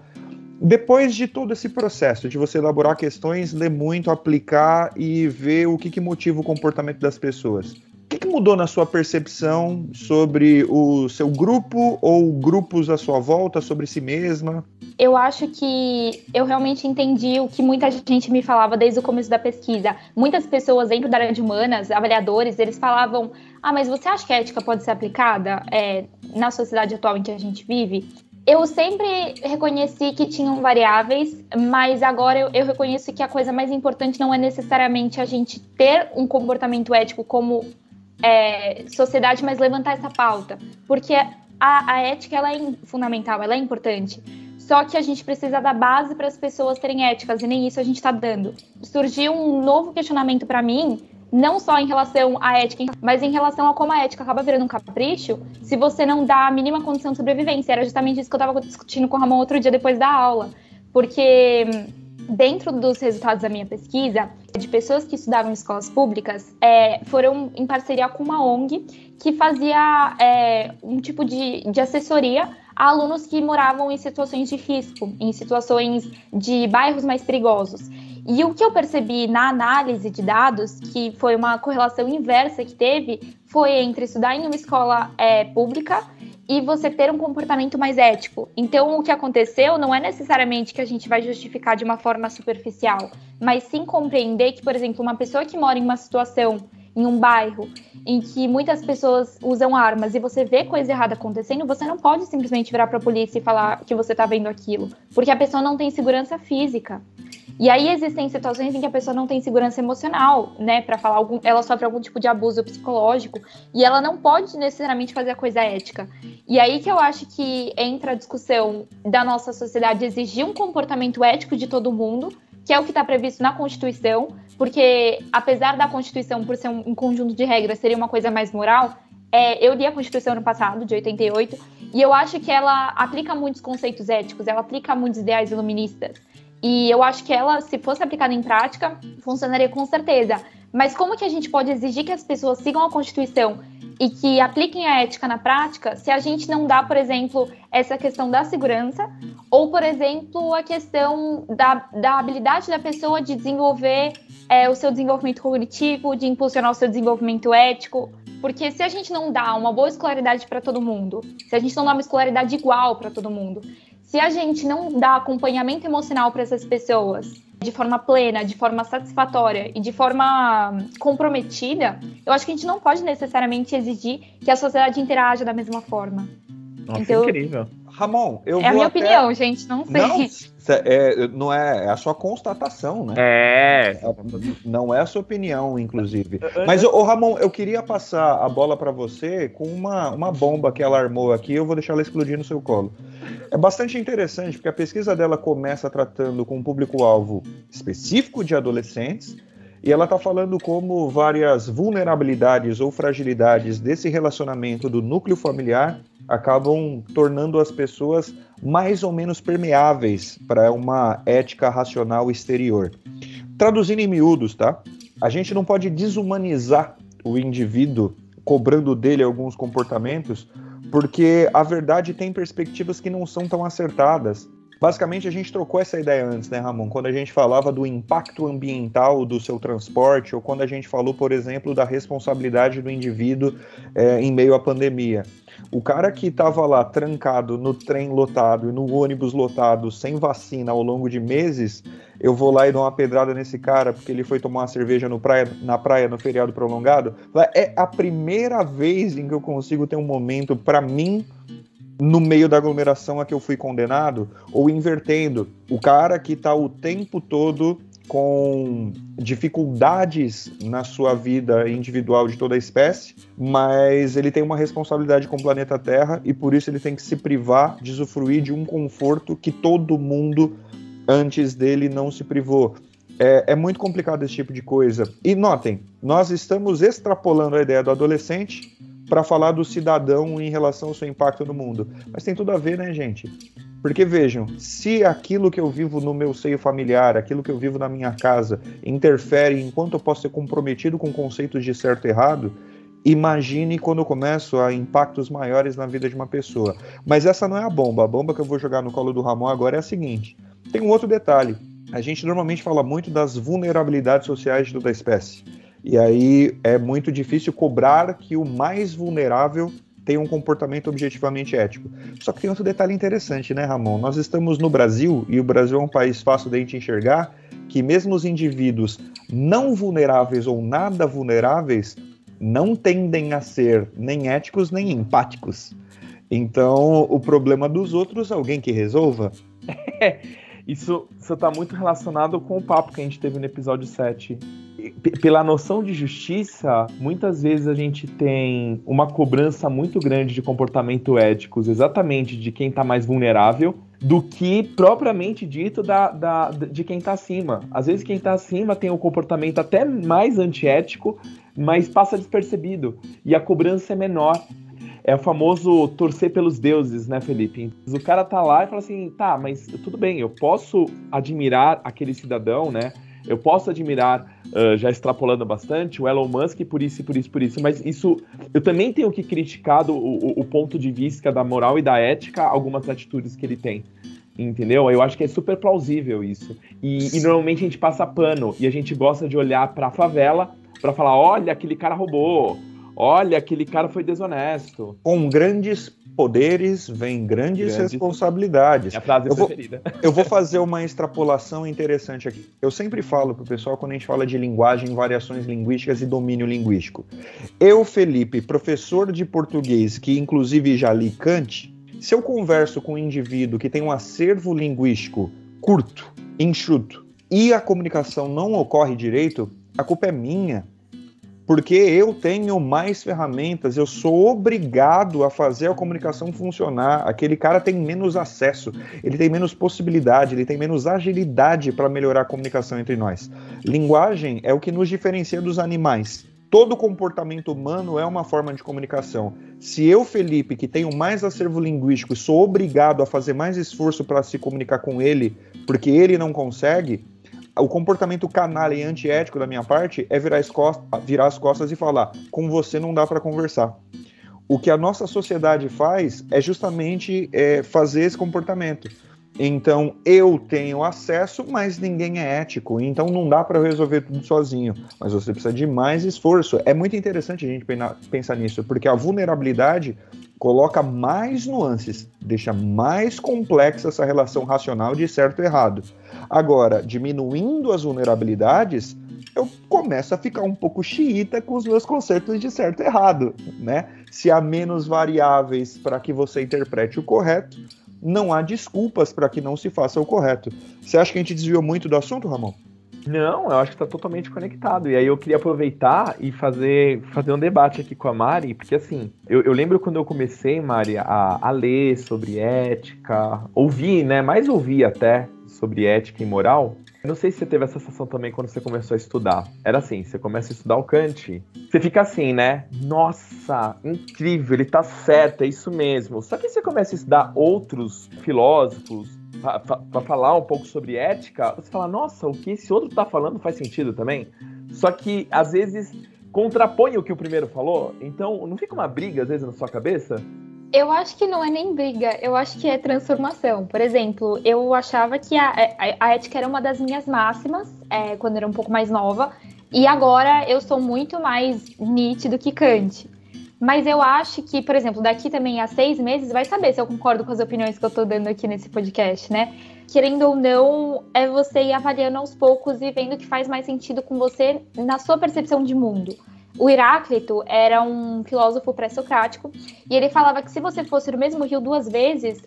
Depois de todo esse processo de você elaborar questões, ler muito, aplicar e ver o que, que motiva o comportamento das pessoas, que, que mudou na sua percepção sobre o seu grupo ou grupos à sua volta, sobre si mesma? Eu acho que eu realmente entendi o que muita gente me falava desde o começo da pesquisa. Muitas pessoas dentro da área de humanas, avaliadores, eles falavam: Ah, mas você acha que a ética pode ser aplicada é, na sociedade atual em que a gente vive? eu sempre reconheci que tinham variáveis, mas agora eu, eu, reconheço que a coisa mais importante não é necessariamente a gente ter um comportamento ético como é, sociedade, mas levantar essa pauta. Porque a, a ética ela é fundamental, ela é importante. Só que a gente precisa dar base para as pessoas terem éticas, e nem isso a gente está dando. Surgiu um novo questionamento para mim não só em relação à ética, mas em relação a como a ética acaba virando um capricho se você não dá a mínima condição de sobrevivência. Era justamente isso que eu estava discutindo com o Ramon outro dia depois da aula. Porque dentro dos resultados da minha pesquisa, de pessoas que estudavam em escolas públicas, é, foram em parceria com uma ONG que fazia é, um tipo de, de assessoria a alunos que moravam em situações de risco, em situações de bairros mais perigosos. E o que eu percebi na análise de dados, que foi uma correlação inversa que teve, foi entre estudar em uma escola é, pública e você ter um comportamento mais ético. Então, o que aconteceu não é necessariamente que a gente vai justificar de uma forma superficial, mas sim compreender que, por exemplo, uma pessoa que mora em uma situação, em um bairro, em que muitas pessoas usam armas e você vê coisa errada acontecendo, você não pode simplesmente virar para a polícia e falar que você está vendo aquilo, porque a pessoa não tem segurança física. E aí existem situações em que a pessoa não tem segurança emocional, né, para falar algum, ela sofre algum tipo de abuso psicológico e ela não pode necessariamente fazer a coisa ética. E aí que eu acho que entra a discussão da nossa sociedade exigir um comportamento ético de todo mundo, que é o que está previsto na Constituição, porque apesar da Constituição por ser um, conjunto de regras seria uma coisa mais moral, é, eu li a Constituição no passado, de 88, e eu acho que ela aplica muitos conceitos éticos, ela aplica muitos ideais iluministas. E eu acho que ela, se fosse aplicada em prática, funcionaria com certeza. Mas como que a gente pode exigir que as pessoas sigam a Constituição e que apliquem a ética na prática se a gente não dá, por exemplo, essa questão da segurança ou, por exemplo, a questão da, da habilidade da pessoa de desenvolver é, o seu desenvolvimento cognitivo, de impulsionar o seu desenvolvimento ético? Porque se a gente não dá uma boa escolaridade para todo mundo, se a gente não dá uma escolaridade igual para todo mundo, se a gente não dá acompanhamento emocional para essas pessoas de forma plena, de forma satisfatória e de forma comprometida, eu acho que a gente não pode necessariamente exigir que a sociedade interaja da mesma forma. Nossa, então, incrível. Ramon, eu É a minha até... opinião, gente, não sei. Não, é, não é, é a sua constatação, né? É. é. Não é a sua opinião, inclusive. Mas, ô, Ramon, eu queria passar a bola para você com uma, uma bomba que ela armou aqui, eu vou deixar ela explodir no seu colo. É bastante interessante, porque a pesquisa dela começa tratando com um público-alvo específico de adolescentes, e ela está falando como várias vulnerabilidades ou fragilidades desse relacionamento do núcleo familiar acabam tornando as pessoas mais ou menos permeáveis para uma ética racional exterior. Traduzindo em miúdos, tá? A gente não pode desumanizar o indivíduo cobrando dele alguns comportamentos, porque a verdade tem perspectivas que não são tão acertadas. Basicamente, a gente trocou essa ideia antes, né, Ramon? Quando a gente falava do impacto ambiental do seu transporte, ou quando a gente falou, por exemplo, da responsabilidade do indivíduo é, em meio à pandemia. O cara que estava lá trancado no trem lotado e no ônibus lotado sem vacina ao longo de meses, eu vou lá e dou uma pedrada nesse cara porque ele foi tomar uma cerveja no praia, na praia no feriado prolongado. É a primeira vez em que eu consigo ter um momento para mim no meio da aglomeração a que eu fui condenado, ou invertendo, o cara que está o tempo todo com dificuldades na sua vida individual de toda a espécie, mas ele tem uma responsabilidade com o planeta Terra e por isso ele tem que se privar de usufruir de um conforto que todo mundo antes dele não se privou. É, é, muito complicado esse tipo de coisa. E notem, nós estamos extrapolando a ideia do adolescente para falar do cidadão em relação ao seu impacto no mundo. Mas tem tudo a ver, né, gente? Porque vejam, se aquilo que eu vivo no meu seio familiar, aquilo que eu vivo na minha casa, interfere enquanto eu posso ser comprometido com conceitos de certo e errado, imagine quando eu começo a impactos maiores na vida de uma pessoa. Mas essa não é a bomba. A bomba que eu vou jogar no colo do Ramon agora é a seguinte: tem um outro detalhe. A gente normalmente fala muito das vulnerabilidades sociais de toda a espécie. E aí é muito difícil cobrar que o mais vulnerável tenha um comportamento objetivamente ético. Só que tem outro detalhe interessante, né, Ramon? Nós estamos no Brasil, e o Brasil é um país fácil de a gente enxergar, que mesmo os indivíduos não vulneráveis ou nada vulneráveis não tendem a ser nem éticos nem empáticos. Então, o problema dos outros, alguém que resolva. isso está muito relacionado com o papo que a gente teve no episódio 7 pela noção de justiça, muitas vezes a gente tem uma cobrança muito grande de comportamento éticos, exatamente de quem está mais vulnerável, do que propriamente dito da, da, de quem está acima. Às vezes quem está acima tem um comportamento até mais antiético, mas passa despercebido. E a cobrança é menor. É o famoso torcer pelos deuses, né, Felipe? O cara tá lá e fala assim: tá, mas tudo bem, eu posso admirar aquele cidadão, né? Eu posso admirar, uh, já extrapolando bastante, o Elon Musk por isso, por isso, por isso, mas isso eu também tenho que criticar do, o, o ponto de vista da moral e da ética algumas atitudes que ele tem. Entendeu? Eu acho que é super plausível isso. E, e normalmente a gente passa pano e a gente gosta de olhar para a favela para falar: olha, aquele cara roubou, olha, aquele cara foi desonesto. Com grandes poderes vem grandes, grandes... responsabilidades. É a frase eu preferida. Vou, eu vou fazer uma extrapolação interessante aqui. Eu sempre falo pro pessoal quando a gente fala de linguagem, variações linguísticas e domínio linguístico. Eu, Felipe, professor de português, que inclusive já li Kant, se eu converso com um indivíduo que tem um acervo linguístico curto, enxuto, e a comunicação não ocorre direito, a culpa é minha porque eu tenho mais ferramentas, eu sou obrigado a fazer a comunicação funcionar. Aquele cara tem menos acesso, ele tem menos possibilidade, ele tem menos agilidade para melhorar a comunicação entre nós. Linguagem é o que nos diferencia dos animais. Todo comportamento humano é uma forma de comunicação. Se eu, Felipe, que tenho mais acervo linguístico, sou obrigado a fazer mais esforço para se comunicar com ele, porque ele não consegue, o comportamento canalha e antiético da minha parte é virar as, costas, virar as costas e falar: com você não dá para conversar. O que a nossa sociedade faz é justamente é, fazer esse comportamento. Então eu tenho acesso, mas ninguém é ético. Então não dá para resolver tudo sozinho. Mas você precisa de mais esforço. É muito interessante a gente pensar nisso, porque a vulnerabilidade coloca mais nuances, deixa mais complexa essa relação racional de certo e errado. Agora, diminuindo as vulnerabilidades, eu começo a ficar um pouco xiita com os meus conceitos de certo e errado, né? Se há menos variáveis para que você interprete o correto, não há desculpas para que não se faça o correto. Você acha que a gente desviou muito do assunto, Ramon? Não, eu acho que está totalmente conectado. E aí eu queria aproveitar e fazer, fazer um debate aqui com a Mari, porque assim, eu, eu lembro quando eu comecei, Mari, a, a ler sobre ética, ouvir, né? Mais ouvir até sobre ética e moral. Não sei se você teve essa sensação também quando você começou a estudar. Era assim, você começa a estudar o Kant, você fica assim, né? Nossa, incrível, ele tá certo, é isso mesmo. Só que você começa a estudar outros filósofos, para falar um pouco sobre ética, você fala, nossa, o que esse outro está falando faz sentido também. Só que às vezes contrapõe o que o primeiro falou, então não fica uma briga às vezes na sua cabeça? Eu acho que não é nem briga, eu acho que é transformação. Por exemplo, eu achava que a, a, a ética era uma das minhas máximas é, quando eu era um pouco mais nova, e agora eu sou muito mais nítido que Kant. Mas eu acho que, por exemplo, daqui também a seis meses vai saber se eu concordo com as opiniões que eu tô dando aqui nesse podcast, né? Querendo ou não, é você ir avaliando aos poucos e vendo o que faz mais sentido com você na sua percepção de mundo. O Heráclito era um filósofo pré-socrático e ele falava que se você fosse no mesmo rio duas vezes,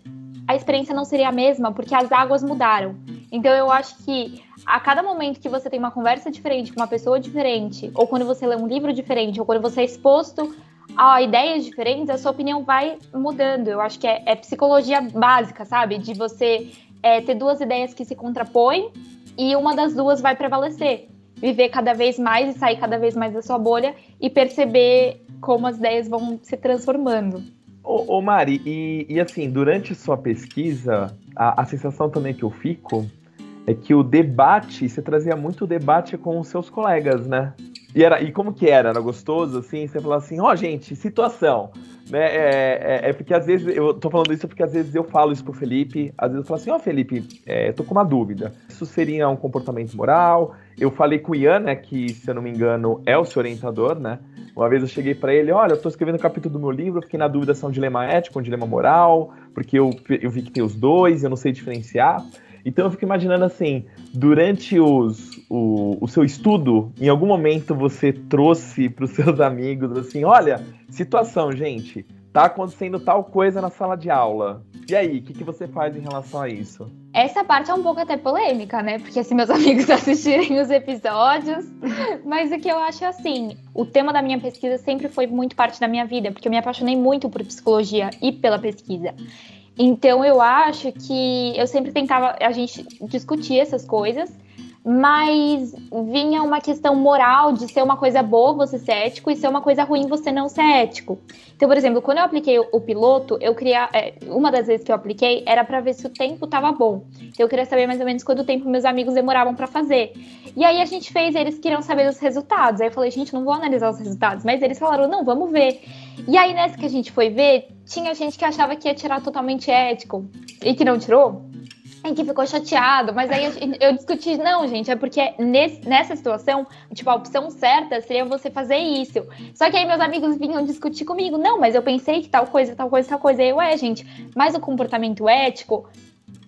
a experiência não seria a mesma, porque as águas mudaram. Então eu acho que a cada momento que você tem uma conversa diferente com uma pessoa diferente, ou quando você lê um livro diferente, ou quando você é exposto a ideias diferentes, a sua opinião vai mudando. Eu acho que é, é psicologia básica, sabe? De você é, ter duas ideias que se contrapõem e uma das duas vai prevalecer. Viver cada vez mais e sair cada vez mais da sua bolha e perceber como as ideias vão se transformando. Ô, ô Mari, e, e, assim, durante sua pesquisa, a, a, sensação também que eu fico é que o debate, você trazia muito debate com os seus colegas, né? E, era, e como que era? Era gostoso, assim? Você falava assim, ó, oh, gente, situação. Né? É, é, é, porque às vezes, eu tô falando isso porque às vezes eu falo isso pro Felipe, às vezes eu falo assim, ó, oh, Felipe, é, tô com uma dúvida. Isso seria um comportamento moral? Eu falei com o Ian, né, que, se eu não me engano, é o seu orientador, né? Uma vez eu cheguei para ele, olha, eu tô escrevendo o um capítulo do meu livro, fiquei na dúvida se é um dilema ético, um dilema moral, porque eu, eu vi que tem os dois, eu não sei diferenciar. Então eu fico imaginando assim, durante os, o, o seu estudo, em algum momento você trouxe para os seus amigos assim, olha, situação, gente, tá acontecendo tal coisa na sala de aula. E aí, o que, que você faz em relação a isso? Essa parte é um pouco até polêmica, né? Porque se meus amigos assistirem os episódios. Mas o que eu acho é assim: o tema da minha pesquisa sempre foi muito parte da minha vida, porque eu me apaixonei muito por psicologia e pela pesquisa. Então eu acho que eu sempre tentava a gente discutir essas coisas, mas vinha uma questão moral de ser uma coisa boa você ser ético e ser uma coisa ruim você não ser ético. Então, por exemplo, quando eu apliquei o, piloto, eu queria. É, uma das vezes que eu apliquei era para ver se o tempo estava bom. Então, eu queria saber mais ou menos quanto tempo meus amigos demoravam para fazer. E aí a gente fez, eles queriam saber os resultados. Aí eu falei, gente, não vou analisar os resultados, mas eles falaram, não, vamos ver. E aí, nessa que a gente foi ver, tinha gente que achava que ia tirar totalmente ético e que não tirou. E que ficou chateado, mas aí eu, discuti, não, gente, é porque nesse, nessa situação, tipo, a opção certa seria você fazer isso. Só que aí meus amigos vinham discutir comigo, não, mas eu pensei que tal coisa, tal coisa, tal coisa. Aí eu, é, gente, mas o comportamento ético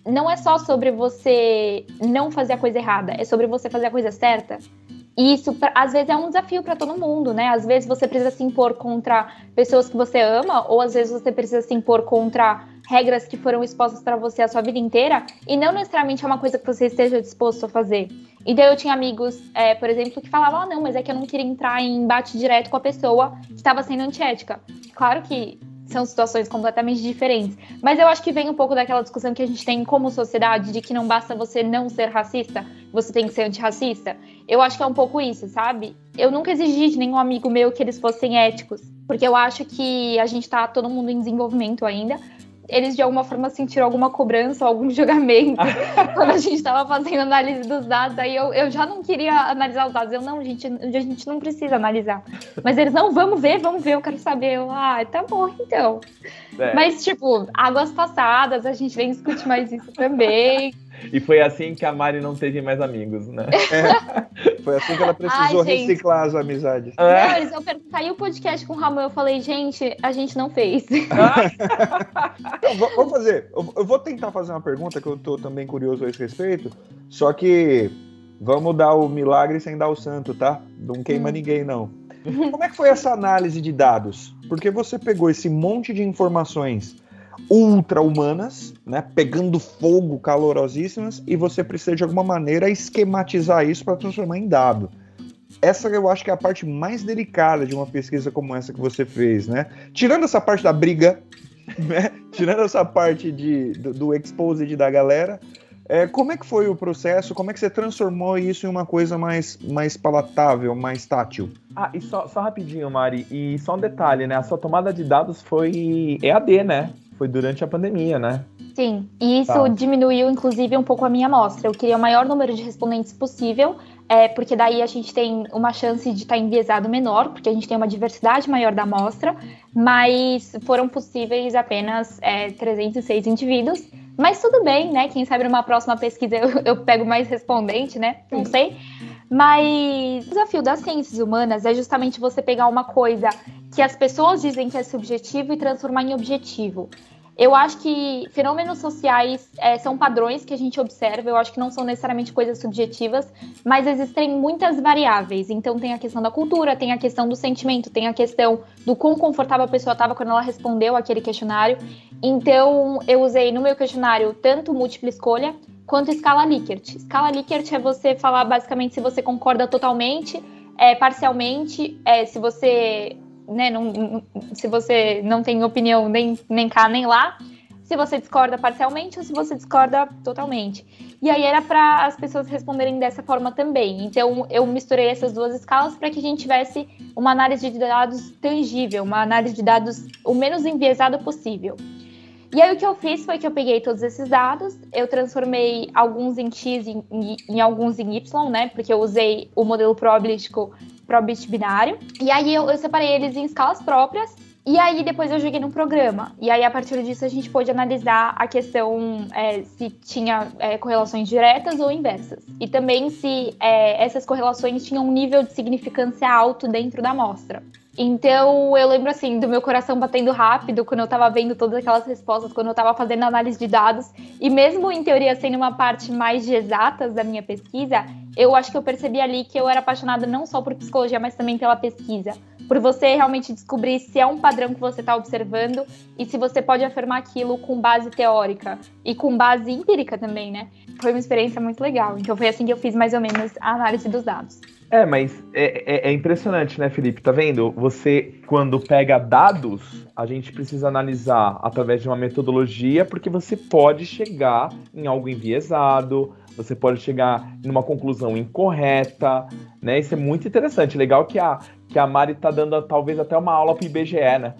não é só sobre você não fazer a coisa errada, é sobre você fazer a coisa certa. Isso, às vezes, é um desafio para todo mundo, né? Às vezes você precisa se impor contra pessoas que você ama, ou às vezes você precisa se impor contra regras que foram expostas para você a sua vida inteira, e não necessariamente é uma coisa que você esteja disposto a fazer. Então, eu tinha amigos, é, por exemplo, que falavam: ah, não, mas é que eu não queria entrar em embate direto com a pessoa que estava sendo antiética. Claro que são situações completamente diferentes. Mas eu acho que vem um pouco daquela discussão que a gente tem como sociedade de que não basta você não ser racista, você tem que ser antirracista. Eu acho que é um pouco isso, sabe? Eu nunca exigi de nenhum amigo meu que eles fossem éticos, porque eu acho que a gente tá todo mundo em desenvolvimento ainda eles de alguma forma sentiram alguma cobrança, algum julgamento quando a gente estava fazendo análise dos dados. Aí eu, eu já não queria analisar os dados. Eu, não, gente, a gente não precisa analisar. Mas eles, não, vamos ver, vamos ver, eu quero saber. Eu, ah, tá bom, então. É. Mas, tipo, águas passadas, a gente vem discutir mais isso também. E foi assim que a Mari não teve mais amigos, né? É, foi assim que ela precisou Ai, reciclar as amizades. É. Não, eles eu perguntei o podcast com o Ramon, eu falei, gente, a gente não fez. então, vamos fazer. Eu vou tentar fazer uma pergunta que eu tô também curioso a esse respeito, só que vamos dar o milagre sem dar o santo, tá? Não queima hum. ninguém, não. Como é que foi essa análise de dados? Porque você pegou esse monte de informações ultra-humanas, né, pegando fogo, calorosíssimas, e você precisa de alguma maneira esquematizar isso para transformar em dado. Essa eu acho que é a parte mais delicada de uma pesquisa como essa que você fez, né? Tirando essa parte da briga, né? tirando essa parte de, do, do exposed da galera, é, como é que foi o processo? Como é que você transformou isso em uma coisa mais, mais palatável, mais tátil? Ah, e só, só rapidinho, Mari, e só um detalhe, né? A sua tomada de dados foi EAD, né? Foi durante a pandemia, né? Sim, e isso tá. diminuiu, inclusive, um pouco a minha amostra. Eu queria o maior número de respondentes possível, é, porque daí a gente tem uma chance de estar tá enviesado menor, porque a gente tem uma diversidade maior da amostra, mas foram possíveis apenas é, 306 indivíduos. Mas tudo bem, né? Quem sabe numa próxima pesquisa eu, eu pego mais respondente, né? Não sei. Mas o desafio das ciências humanas é justamente você pegar uma coisa que as pessoas dizem que é subjetivo e transformar em objetivo. Eu acho que fenômenos sociais é, são padrões que a gente observa, eu acho que não são necessariamente coisas subjetivas, mas existem muitas variáveis. Então, tem a questão da cultura, tem a questão do sentimento, tem a questão do quão confortável a pessoa estava quando ela respondeu aquele questionário. Então, eu usei no meu questionário tanto múltipla escolha quanto escala Likert. Escala Likert é você falar basicamente se você concorda totalmente, é, parcialmente, é, se você né, não, se você não tem opinião nem, nem cá nem lá, se você discorda parcialmente ou se você discorda totalmente. E aí era para as pessoas responderem dessa forma também. Então eu misturei essas duas escalas para que a gente tivesse uma análise de dados tangível, uma análise de dados o menos enviesada possível. E aí o que eu fiz foi que eu peguei todos esses dados, eu transformei alguns em X em, em, em alguns em Y, né? Porque eu usei o modelo probabilístico probit binário. E aí eu, eu separei eles em escalas próprias e aí depois eu joguei num programa. E aí a partir disso a gente pôde analisar a questão é, se tinha é, correlações diretas ou inversas. E também se é, essas correlações tinham um nível de significância alto dentro da amostra. Então, eu lembro assim do meu coração batendo rápido quando eu tava vendo todas aquelas respostas, quando eu tava fazendo análise de dados, e mesmo em teoria sendo uma parte mais de exatas da minha pesquisa, eu acho que eu percebi ali que eu era apaixonada não só por psicologia, mas também pela pesquisa. Por você realmente descobrir se é um padrão que você está observando e se você pode afirmar aquilo com base teórica e com base empírica também, né? Foi uma experiência muito legal. Então foi assim que eu fiz mais ou menos a análise dos dados. É, mas é, é, é, impressionante, né, Felipe? Tá vendo? Você, quando pega dados, a gente precisa analisar através de uma metodologia, porque você pode chegar em algo enviesado, você pode chegar em uma conclusão incorreta, né? Isso é muito interessante. Legal que a, que a Mari tá dando talvez até uma aula pro IBGE, né?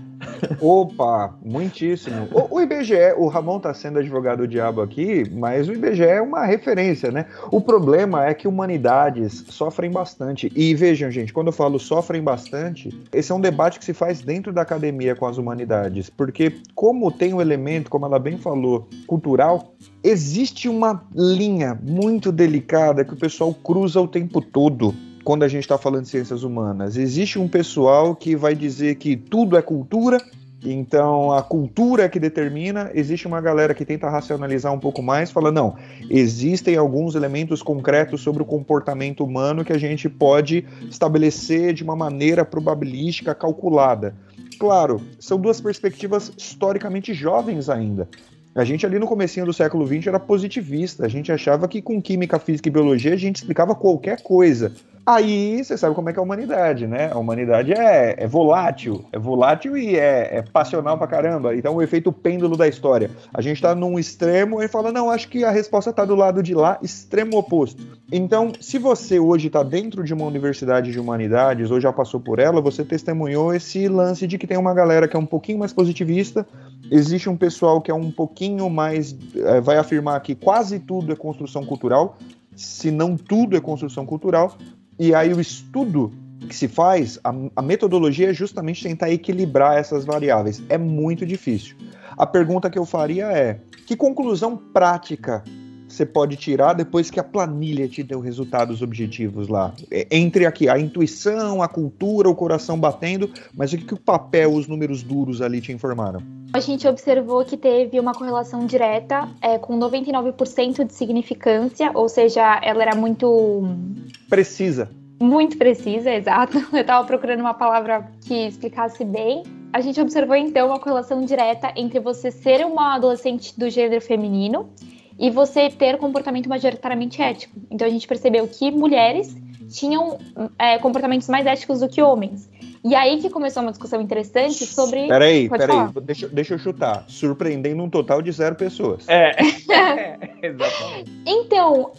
Opa, muitíssimo. O, o, IBGE, o Ramon tá sendo advogado do diabo aqui, mas o IBGE é uma referência, né? O problema é que humanidades sofrem bastante. E vejam, gente, quando eu falo sofrem bastante, esse é um debate que se faz dentro da academia com as humanidades. Porque, como tem um elemento, como ela bem falou, cultural, existe uma linha muito delicada que o pessoal cruza o tempo todo quando a gente está falando de ciências humanas. Existe um pessoal que vai dizer que tudo é cultura, então a cultura é que determina. Existe uma galera que tenta racionalizar um pouco mais, fala não, existem alguns elementos concretos sobre o comportamento humano que a gente pode estabelecer de uma maneira probabilística calculada. Claro, são duas perspectivas historicamente jovens ainda. A gente ali no comecinho do século XX era positivista, a gente achava que com química, física e biologia a gente explicava qualquer coisa. Aí você sabe como é que é a humanidade, né? A humanidade é, é volátil, é volátil e é, é, passional pra caramba. Então o efeito pêndulo da história. A gente tá num extremo e fala, não, acho que a resposta tá do lado de lá, extremo oposto. Então, se você hoje tá dentro de uma universidade de humanidades ou já passou por ela, você testemunhou esse lance de que tem uma galera que é um pouquinho mais positivista, existe um pessoal que é um pouquinho mais. É, vai afirmar que quase tudo é construção cultural, se não tudo é construção cultural, e aí o estudo que se faz, a, a, metodologia é justamente tentar equilibrar essas variáveis. É muito difícil. A pergunta que eu faria é: que conclusão prática você pode tirar depois que a planilha te deu resultados objetivos lá? É, entre aqui a intuição, a cultura, o coração batendo, mas o que, que o papel, os números duros ali te informaram? A gente observou que teve uma correlação direta é, com 99% de significância, ou seja, ela era muito. Precisa. Muito precisa, exato. Eu estava procurando uma palavra que explicasse bem. A gente observou então uma correlação direta entre você ser uma adolescente do gênero feminino e você ter comportamento majoritariamente ético. Então a gente percebeu que mulheres tinham é, comportamentos mais éticos do que homens. E aí que começou uma discussão interessante sobre. Peraí, Pode peraí, deixa, deixa eu chutar. Surpreendendo um total de zero pessoas. É, é exatamente. Então,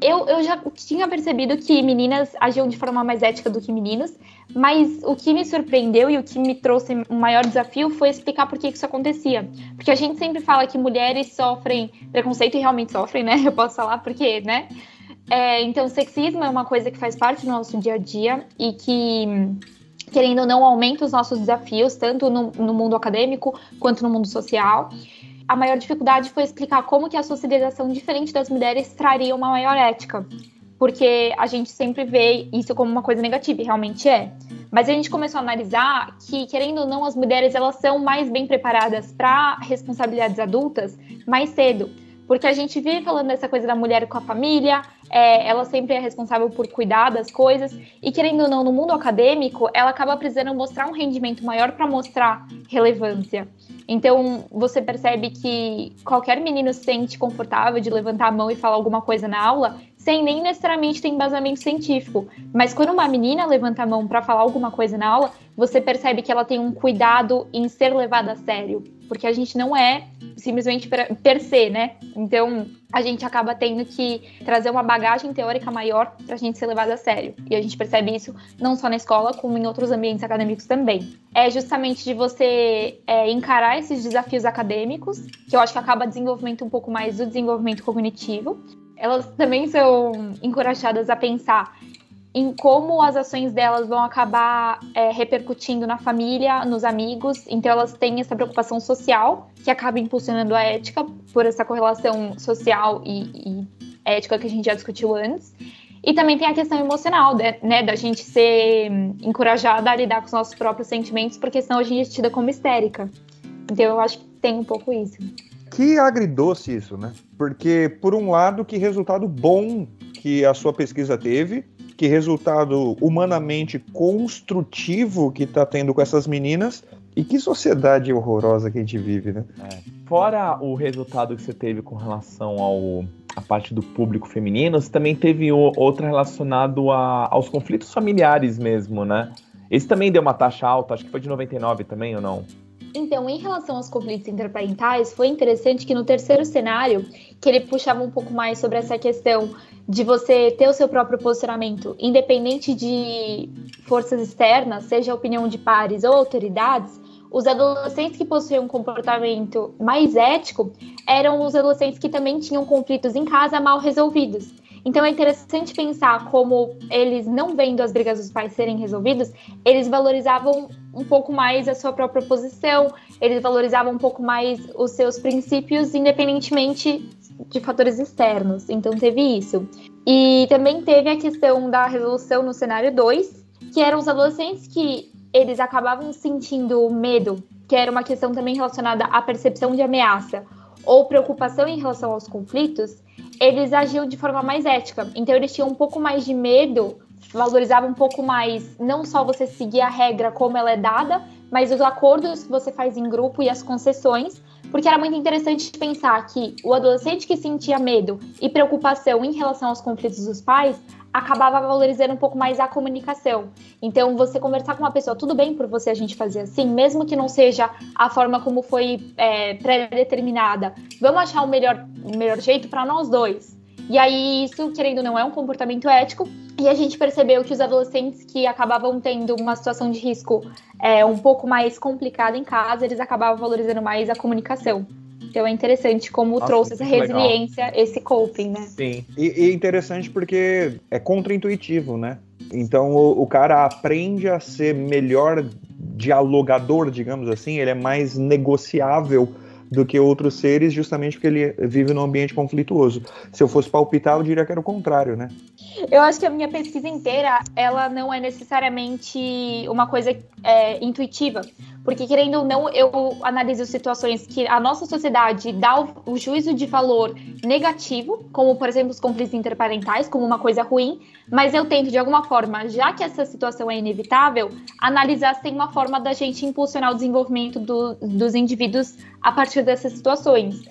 eu, eu já tinha percebido que meninas agiam de forma mais ética do que meninos, mas o que me surpreendeu e o que me trouxe um maior desafio foi explicar por que isso acontecia. Porque a gente sempre fala que mulheres sofrem preconceito e realmente sofrem, né? Eu posso falar porque, né? É, então, sexismo é uma coisa que faz parte do nosso dia a dia e que querendo ou não, aumenta os nossos desafios, tanto no, no mundo acadêmico quanto no mundo social a maior dificuldade foi explicar como que a socialização diferente das mulheres traria uma maior ética. Porque a gente sempre vê isso como uma coisa negativa, e realmente é. Mas a gente começou a analisar que, querendo ou não, as mulheres elas são mais bem preparadas para responsabilidades adultas mais cedo. Porque a gente vive falando dessa coisa da mulher com a família, é, ela sempre é responsável por cuidar das coisas, e querendo ou não, no mundo acadêmico, ela acaba precisando mostrar um rendimento maior para mostrar relevância. Então, você percebe que qualquer menino se sente confortável de levantar a mão e falar alguma coisa na aula, sem nem necessariamente ter embasamento científico. Mas quando uma menina levanta a mão para falar alguma coisa na aula, você percebe que ela tem um cuidado em ser levada a sério. Porque a gente não é simplesmente per se, né? Então, a gente acaba tendo que trazer uma bagagem teórica maior para a gente ser levado a sério. E a gente percebe isso não só na escola, como em outros ambientes acadêmicos também. É justamente de você é, encarar esses desafios acadêmicos, que eu acho que acaba desenvolvimento um pouco mais do desenvolvimento cognitivo. Elas também são encorajadas a pensar em como as ações delas vão acabar é, repercutindo na família, nos amigos. Então, elas têm essa preocupação social, que acaba impulsionando a ética, por essa correlação social e, e ética que a gente já discutiu antes. E também tem a questão emocional, né, da gente ser encorajada a lidar com os nossos próprios sentimentos, porque senão a gente é tida como histérica. Então, eu acho que tem um pouco isso. Que agridoce isso, né? Porque, por um lado, que resultado bom que a sua pesquisa teve, que resultado humanamente construtivo que está tendo com essas meninas. E que sociedade horrorosa que a gente vive, né? É. Fora o resultado que você teve com relação ao a parte do público feminino, você também teve o, outra relacionado a, aos conflitos familiares mesmo, né? Esse também deu uma taxa alta, acho que foi de 99 também ou não? Então, em relação aos conflitos interparentais, foi interessante que no terceiro cenário, que ele puxava um pouco mais sobre essa questão de você ter o seu próprio posicionamento, independente de forças externas, seja a opinião de pares ou autoridades, os adolescentes que possuíam um comportamento mais ético eram os adolescentes que também tinham conflitos em casa mal resolvidos. Então é interessante pensar como eles, não vendo as brigas dos pais serem resolvidas, eles valorizavam um pouco mais a sua própria posição, eles valorizavam um pouco mais os seus princípios, independentemente de fatores externos. Então teve isso. E também teve a questão da resolução no cenário 2, que eram os adolescentes que eles acabavam sentindo medo, que era uma questão também relacionada à percepção de ameaça ou preocupação em relação aos conflitos, eles agiam de forma mais ética. Então eles tinham um pouco mais de medo, valorizavam um pouco mais não só você seguir a regra como ela é dada, mas os acordos que você faz em grupo e as concessões, porque era muito interessante pensar que o adolescente que sentia medo e preocupação em relação aos conflitos dos pais acabava valorizando um pouco mais a comunicação. Então, você conversar com uma pessoa, tudo bem por você a gente fazer assim, mesmo que não seja a forma como foi é, pré-determinada, vamos achar o melhor, o melhor jeito para nós dois. E aí, isso, querendo ou não, é um comportamento ético. E a gente percebeu que os adolescentes que acabavam tendo uma situação de risco é, um pouco mais complicada em casa, eles acabavam valorizando mais a comunicação. Então é interessante como Nossa, trouxe essa resiliência, legal. esse coping, né? Sim. E, e interessante porque é contraintuitivo, né? Então o, o, cara aprende a ser melhor dialogador, digamos assim, ele é mais negociável do que outros seres, justamente porque ele vive num ambiente conflituoso. Se eu fosse palpitar, eu diria que era o contrário, né? Eu acho que a minha pesquisa inteira, ela não é necessariamente uma coisa é, intuitiva, porque querendo ou não, eu analiso situações que a nossa sociedade dá o, o juízo de valor negativo, como por exemplo os conflitos interparentais, como uma coisa ruim, mas eu tento de alguma forma, já que essa situação é inevitável, analisar se tem uma forma da gente impulsionar o desenvolvimento do, dos indivíduos a partir dessas situações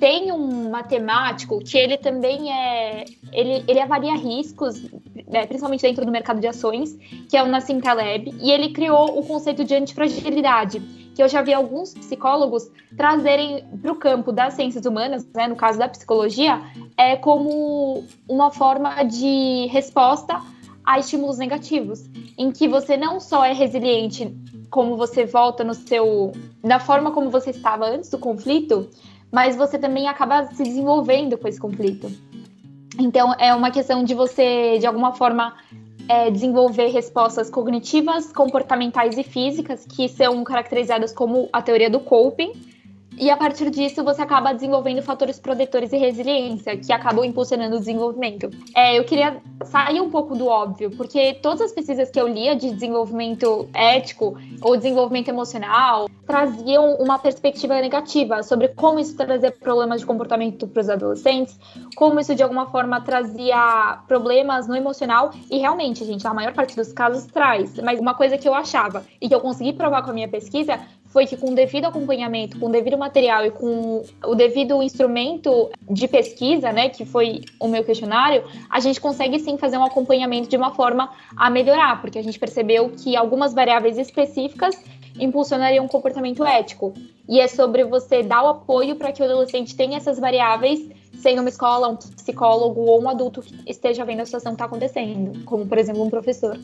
tem um matemático que ele também é. Ele, ele avalia riscos, né, principalmente dentro do mercado de ações, que é o Nassim Taleb, e ele criou o conceito de antifragilidade, que eu já vi alguns psicólogos trazerem para o campo das ciências humanas, né, no caso da psicologia, é como uma forma de resposta a estímulos negativos, em que você não só é resiliente como você volta no seu na forma como você estava antes do conflito, mas você também acaba se desenvolvendo com esse conflito. Então, é uma questão de você, de alguma forma, é, desenvolver respostas cognitivas, comportamentais e físicas, que são caracterizadas como a teoria do coping. E a partir disso, você acaba desenvolvendo fatores protetores e resiliência, que acabam impulsionando o desenvolvimento. É, eu queria sair um pouco do óbvio, porque todas as pesquisas que eu lia de desenvolvimento ético ou desenvolvimento emocional traziam uma perspectiva negativa sobre como isso trazia problemas de comportamento para os adolescentes, como isso de alguma forma trazia problemas no emocional. E realmente, gente, a maior parte dos casos traz. Mas uma coisa que eu achava e que eu consegui provar com a minha pesquisa foi que com o devido acompanhamento, com o devido material e com o devido instrumento de pesquisa, né, que foi o meu questionário, a gente consegue sim fazer um acompanhamento de uma forma a melhorar, porque a gente percebeu que algumas variáveis específicas impulsionariam um comportamento ético. E é sobre você dar o apoio para que o adolescente tenha essas variáveis sendo uma escola, um psicólogo ou um adulto que esteja vendo a situação que está acontecendo, como por exemplo um professor.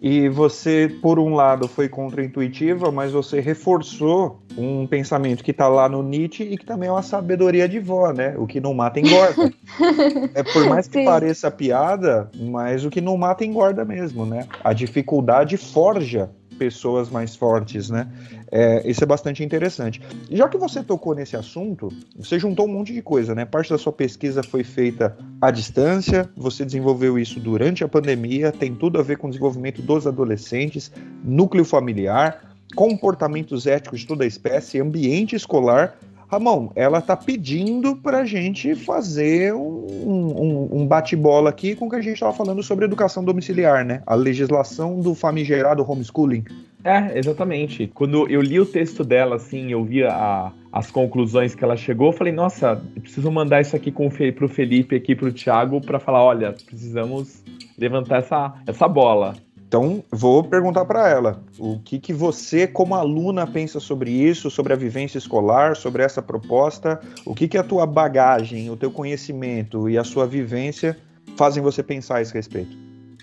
E você, por um lado, foi contra-intuitiva, mas você reforçou um pensamento que está lá no Nietzsche e que também é uma sabedoria de vó, né? O que não mata engorda. é por mais que Sim. pareça piada, mas o que não mata engorda mesmo, né? A dificuldade forja pessoas mais fortes, né? É, isso é bastante interessante. Já que você tocou nesse assunto, você juntou um monte de coisa, né? Parte da sua pesquisa foi feita à distância, você desenvolveu isso durante a pandemia, tem tudo a ver com o desenvolvimento dos adolescentes, núcleo familiar, comportamentos éticos de toda a espécie, ambiente escolar Ramon, ela tá pedindo pra gente fazer um, um, um bate-bola aqui com o que a gente estava falando sobre educação domiciliar, né? A legislação do famigerado homeschooling. É, exatamente. Quando eu li o texto dela, assim, eu vi a, as conclusões que ela chegou, eu falei, nossa, preciso mandar isso aqui com, pro Felipe, aqui pro Thiago, para falar, olha, precisamos levantar essa, essa bola. Então, vou perguntar para ela o que, que você, como aluna, pensa sobre isso, sobre a vivência escolar, sobre essa proposta, o que, que a tua bagagem, o teu conhecimento e a sua vivência fazem você pensar a esse respeito?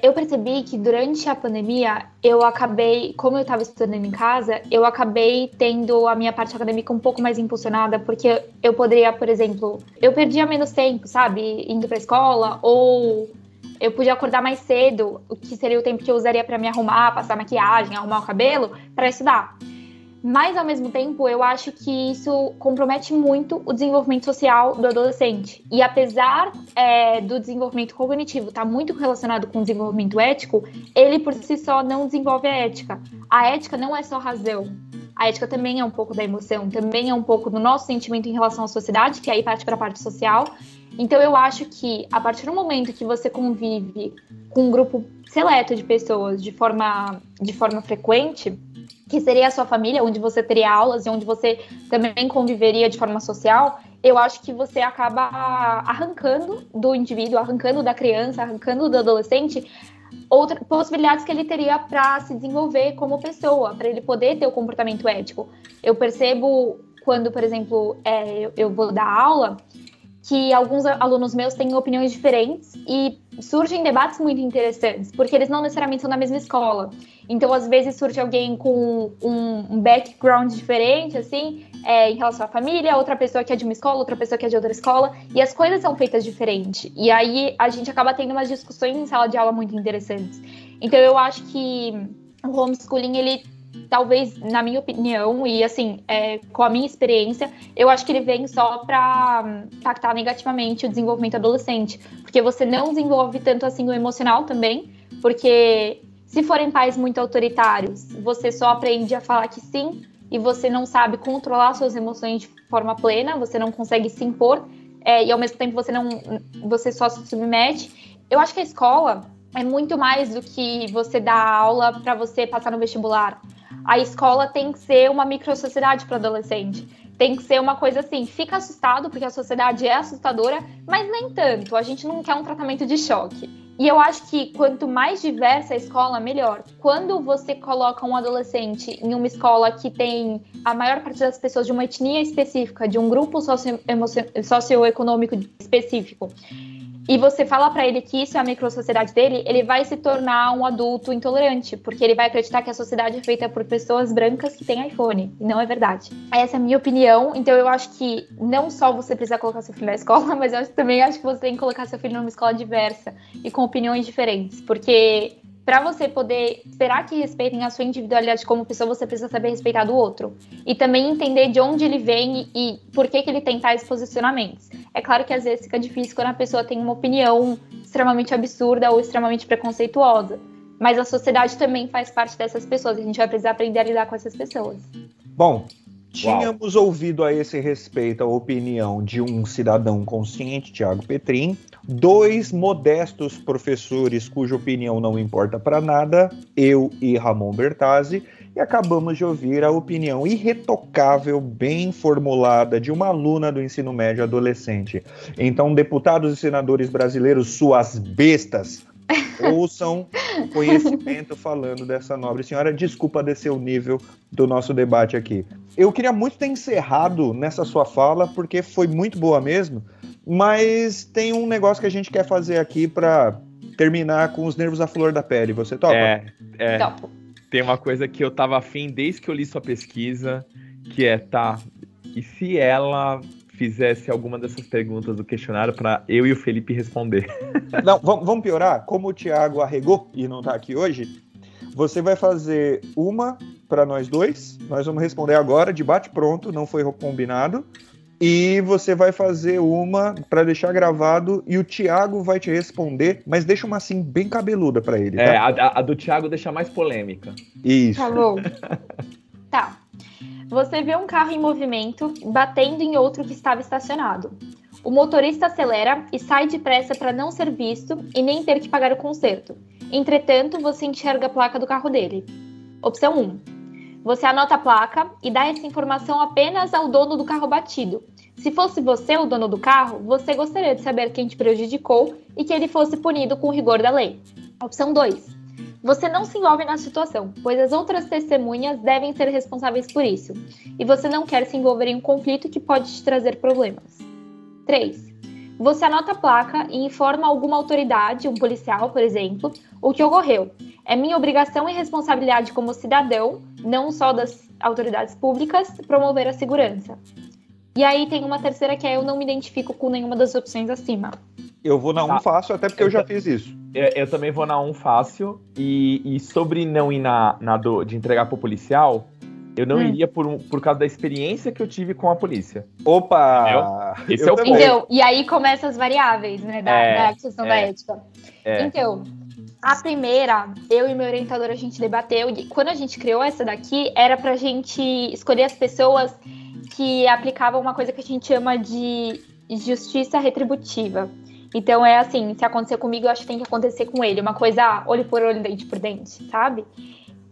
Eu percebi que durante a pandemia, eu acabei, como eu estava estudando em casa, eu acabei tendo a minha parte acadêmica um pouco mais impulsionada, porque eu poderia, por exemplo, eu perdia menos tempo, sabe, indo para a escola, ou eu podia acordar mais cedo, o que seria o tempo que eu usaria para me arrumar, passar maquiagem, arrumar o cabelo, para estudar. Mas, ao mesmo tempo, eu acho que isso compromete muito o desenvolvimento social do adolescente. E apesar é, do desenvolvimento cognitivo estar tá muito relacionado com o desenvolvimento ético, ele por si só não desenvolve a ética. A ética não é só razão. A ética também é um pouco da emoção, também é um pouco do nosso sentimento em relação à sociedade, que aí parte para a parte social, então eu acho que a partir do momento que você convive com um grupo seleto de pessoas de forma, de forma frequente, que seria a sua família, onde você teria aulas e onde você também conviveria de forma social, eu acho que você acaba arrancando do indivíduo, arrancando da criança, arrancando do adolescente outras possibilidades que ele teria para se desenvolver como pessoa, para ele poder ter o comportamento ético. Eu percebo quando, por exemplo, é, eu vou dar aula, que alguns alunos meus têm opiniões diferentes e surgem debates muito interessantes, porque eles não necessariamente são da mesma escola. Então, às vezes, surge alguém com um, background diferente, assim, é, em relação à família, outra pessoa que é de uma escola, outra pessoa que é de outra escola, e as coisas são feitas diferente. E aí a gente acaba tendo umas discussões em sala de aula muito interessantes. Então, eu acho que o homeschooling, ele talvez, na minha opinião, e assim, é, com a minha experiência, eu acho que ele vem só para impactar negativamente o desenvolvimento adolescente. Porque você não desenvolve tanto assim o emocional também, porque se forem pais muito autoritários, você só aprende a falar que sim e você não sabe controlar suas emoções de forma plena, você não consegue se impor é, e ao mesmo tempo você não, você só se submete. Eu acho que a escola é muito mais do que você dar aula para você passar no vestibular a escola tem que ser uma microsociedade para adolescente. Tem que ser uma coisa assim, fica assustado, porque a sociedade é assustadora, mas nem tanto. A gente não quer um tratamento de choque. E eu acho que quanto mais diversa a escola, melhor. Quando você coloca um adolescente em uma escola que tem a maior parte das pessoas de uma etnia específica, de um grupo socioeconômico específico, e você fala para ele que isso é a microsociedade dele, ele vai se tornar um adulto intolerante, porque ele vai acreditar que a sociedade é feita por pessoas brancas que têm iPhone. E não é verdade. Essa é a minha opinião. Então eu acho que não só você precisa colocar seu filho na escola, mas eu também acho que você tem que colocar seu filho numa escola diversa e com opiniões diferentes, porque para você poder esperar que respeitem a sua individualidade como pessoa, você precisa saber respeitar do outro. E também entender de onde ele vem e, e por que, que ele tem tais posicionamentos. É claro que às vezes fica difícil quando a pessoa tem uma opinião extremamente absurda ou extremamente preconceituosa. Mas a sociedade também faz parte dessas pessoas. A gente vai precisar aprender a lidar com essas pessoas. Bom, tínhamos Uau. ouvido a esse respeito a opinião de um cidadão consciente, Tiago Petrin, dois modestos professores cuja opinião não importa para nada, eu e Ramon Bertazzi, e acabamos de ouvir a opinião irretocável, bem formulada de uma aluna do ensino médio adolescente. Então, deputados e senadores brasileiros, suas bestas, ouçam conhecimento falando dessa nobre senhora. Desculpa descer o nível do nosso debate aqui. Eu queria muito ter encerrado nessa sua fala, porque foi muito boa mesmo, mas tem um negócio que a gente quer fazer aqui para terminar com os nervos à flor da pele. Você topa? É, é. Topo. Tem uma coisa que eu tava afim desde que eu li sua pesquisa, que é, tá, e se ela fizesse alguma dessas perguntas do questionário para eu e o Felipe responder. Não, vamos piorar? Como o Thiago arregou e não está aqui hoje, você vai fazer uma para nós dois. Nós vamos responder agora, debate pronto, não foi combinado. E você vai fazer uma para deixar gravado e o Thiago vai te responder, mas deixa uma assim bem cabeluda para ele. Tá? É, a, a, do Thiago deixa mais polêmica. Isso. Tá bom. tá. Você vê um carro em movimento batendo em outro que estava estacionado. O motorista acelera e sai depressa para não ser visto e nem ter que pagar o conserto. Entretanto, você enxerga a placa do carro dele. Opção 1. Você anota a placa e dá essa informação apenas ao dono do carro batido. Se fosse você o dono do carro, você gostaria de saber quem te prejudicou e que ele fosse punido com o rigor da lei. Opção 2. Você não se envolve na situação, pois as outras testemunhas devem ser responsáveis por isso, e você não quer se envolver em um conflito que pode te trazer problemas. 3. Você anota a placa e informa alguma autoridade, um policial, por exemplo, o que ocorreu. É minha obrigação e responsabilidade como cidadão, não só das autoridades públicas, promover a segurança. E aí tem uma terceira que é eu não me identifico com nenhuma das opções acima. Eu vou na um tá. fácil, até porque eu, eu já fiz isso. Eu, eu, também vou na um fácil. E, e sobre não ir na, na do, de entregar pro policial, eu não hum. iria por, por causa da experiência que eu tive com a polícia. Opa! Entendeu? Esse é o ponto. Então, e aí começam as variáveis, né, da, é, da questão é, da ética. É. Então, a primeira, eu e meu orientador, a gente debateu. E quando a gente criou essa daqui, era pra gente escolher as pessoas que aplicavam uma coisa que a gente chama de justiça retributiva. Então é assim, se acontecer comigo, eu acho que tem que acontecer com ele. Uma coisa olho por olho, dente por dente, sabe?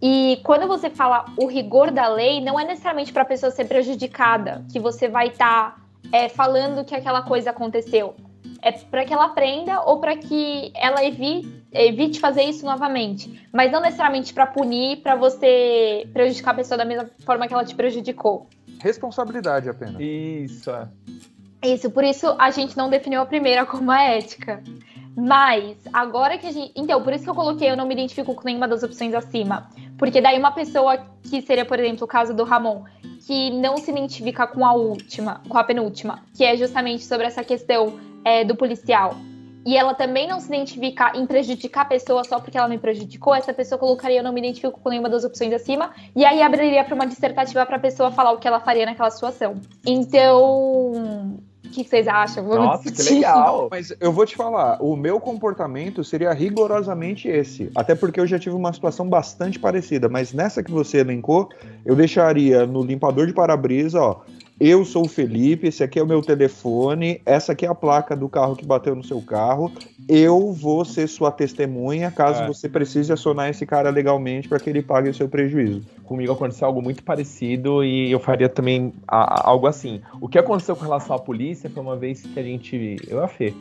E quando você fala o rigor da lei, não é necessariamente para a pessoa ser prejudicada que você vai estar tá, é, falando que aquela coisa aconteceu. É para que ela aprenda ou para que ela evite, evite fazer isso novamente. Mas não necessariamente para punir, para você prejudicar a pessoa da mesma forma que ela te prejudicou. Responsabilidade apenas. Isso. Isso, por isso a gente não definiu a primeira como a ética. Mas, agora que a gente. Então, por isso que eu coloquei, eu não me identifico com nenhuma das opções acima. Porque daí uma pessoa que seria, por exemplo, o caso do Ramon, que não se identifica com a última, com a penúltima, que é justamente sobre essa questão é, do policial. E ela também não se identifica em prejudicar a pessoa só porque ela me prejudicou, essa pessoa colocaria eu não me identifico com nenhuma das opções acima, e aí abriria para uma dissertativa para a pessoa falar o que ela faria naquela situação. Então, que vocês acham? Vamos Nossa, discutir. que legal! Mas eu vou te falar, o meu comportamento seria rigorosamente esse. Até porque eu já tive uma situação bastante parecida. Mas nessa que você elencou, eu deixaria no limpador de para-brisa, ó. Eu sou o Felipe, esse aqui é o meu telefone, essa aqui é a placa do carro que bateu no seu carro. Eu vou ser sua testemunha caso é. você precise acionar esse cara legalmente para que ele pague o seu prejuízo. Comigo aconteceu algo muito parecido e eu faria também algo assim. O que aconteceu com relação à polícia foi uma vez que a gente, eu e a Fê,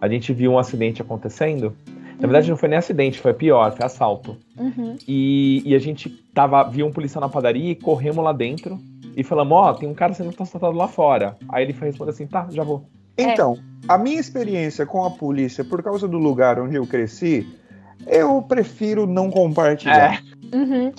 a gente viu um acidente acontecendo. Na verdade, uhum. não foi nem acidente, foi pior, foi assalto. Uhum. E, e, a gente tava, viu um policial na padaria e corremos lá dentro e falamos, ó, oh, tem um cara sendo transportado lá fora. Aí ele foi responder assim, tá, já vou. Então, é. a minha experiência com a polícia, por causa do lugar onde eu cresci, eu prefiro não compartilhar. É. Uhum.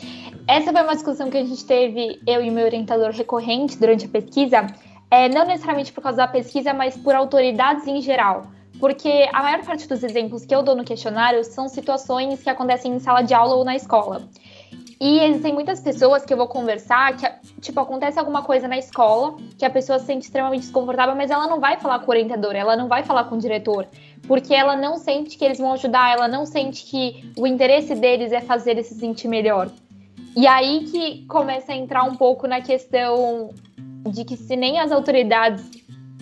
Essa foi uma discussão que a gente teve, eu e meu orientador recorrente durante a pesquisa, é, não necessariamente por causa da pesquisa, mas por autoridades em geral. porque a maior parte dos exemplos que eu dou no questionário são situações que acontecem em sala de aula ou na escola. E existem muitas pessoas que eu vou conversar que, tipo, acontece alguma coisa na escola que a pessoa se sente extremamente desconfortável, mas ela não vai falar com o orientador, ela não vai falar com o diretor, porque ela não sente que eles vão ajudar, ela não sente que o interesse deles é fazer ele se sentir melhor. E aí que começa a entrar um pouco na questão de que se nem as autoridades,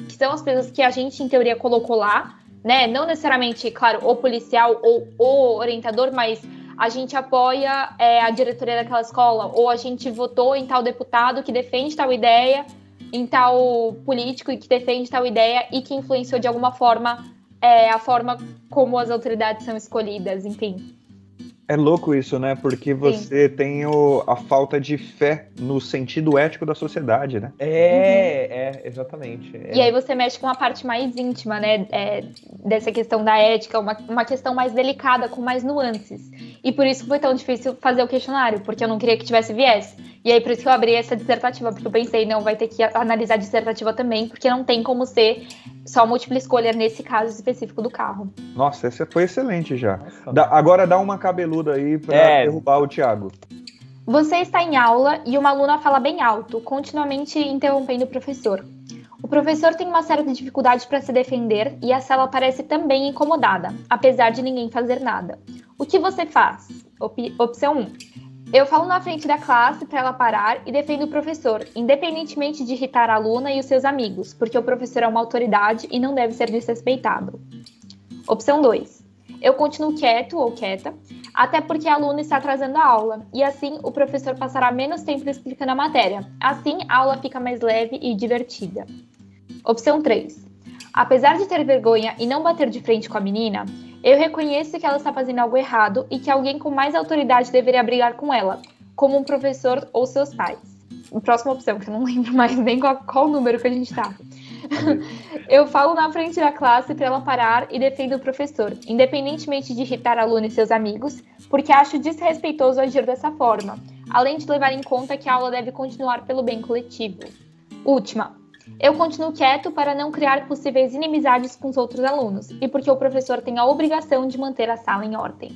que são as pessoas que a gente, em teoria, colocou lá, né? Não necessariamente, claro, o policial ou o orientador, mas a gente apoia é, a diretoria daquela escola, ou a gente votou em tal deputado que defende tal ideia, em tal político que defende tal ideia e que influenciou de alguma forma é, a forma como as autoridades são escolhidas, enfim. É louco isso, né? Porque você Sim. tem o, a falta de fé no sentido ético da sociedade, né? É, uhum. é, exatamente. É. E aí você mexe com a parte mais íntima, né? É, dessa questão da ética, uma, uma questão mais delicada, com mais nuances. E por isso foi tão difícil fazer o questionário, porque eu não queria que tivesse viés. E aí por isso que eu abri essa dissertativa, porque eu pensei, não, vai ter que analisar a dissertativa também, porque não tem como ser só múltipla escolha nesse caso específico do carro. Nossa, essa foi excelente já. agora dá uma cabeluda aí para é. derrubar o Thiago. Você está em aula e uma aluna fala bem alto, continuamente interrompendo o professor. O professor tem uma certa dificuldade para se defender e a sala parece também incomodada, apesar de ninguém fazer nada. O que você faz? Op opção 1. Eu falo na frente da classe para ela parar e defendo o professor, independentemente de irritar a aluna e os seus amigos, porque o professor é uma autoridade e não deve ser desrespeitado. Opção 2. Eu continuo quieto ou quieta, até porque a aluna está atrasando a aula, e assim o professor passará menos tempo explicando a matéria. Assim, a aula fica mais leve e divertida. Opção 3. Apesar de ter vergonha e não bater de frente com a menina, eu reconheço que ela está fazendo algo errado e que alguém com mais autoridade deveria brigar com ela, como um professor ou seus pais. Próxima opção, que eu não lembro mais nem qual, qual número que a gente está. eu falo na frente da classe para ela parar e defendo o professor, independentemente de irritar a aluna e seus amigos, porque acho desrespeitoso agir dessa forma, além de levar em conta que a aula deve continuar pelo bem coletivo. Última, eu continuo quieto para não criar possíveis inimizades com os outros alunos e porque o professor tem a obrigação de manter a sala em ordem.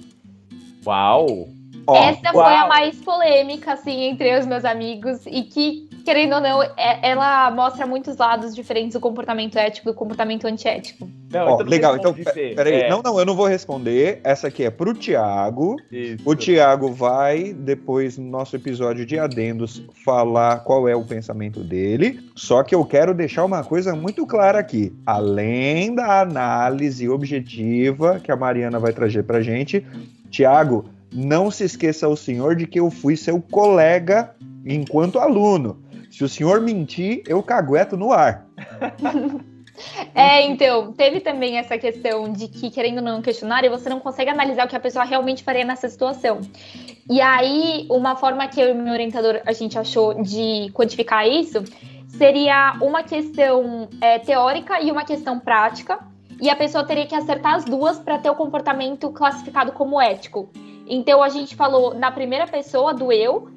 Uau! Oh, Essa uau. foi a mais polêmica, assim, entre os meus amigos e que, querendo ou não, é, ela mostra muitos lados diferentes do comportamento ético e do comportamento antiético. Não, oh, então legal, então, peraí. É. Não, não, eu não vou responder. Essa aqui é pro Tiago. O Tiago vai, depois, no nosso episódio de adendos, falar qual é o pensamento dele. Só que eu quero deixar uma coisa muito clara aqui. Além da análise objetiva que a Mariana vai trazer pra gente, Tiago, não se esqueça o senhor de que eu fui seu colega enquanto aluno. Se o senhor mentir, eu cagueto no ar. É, então, teve também essa questão de que, querendo ou não, questionário, você não consegue analisar o que a pessoa realmente faria nessa situação. E aí, uma forma que eu e meu orientador a gente achou de quantificar isso seria uma questão é, teórica e uma questão prática. E a pessoa teria que acertar as duas para ter o comportamento classificado como ético. Então a gente falou na primeira pessoa do eu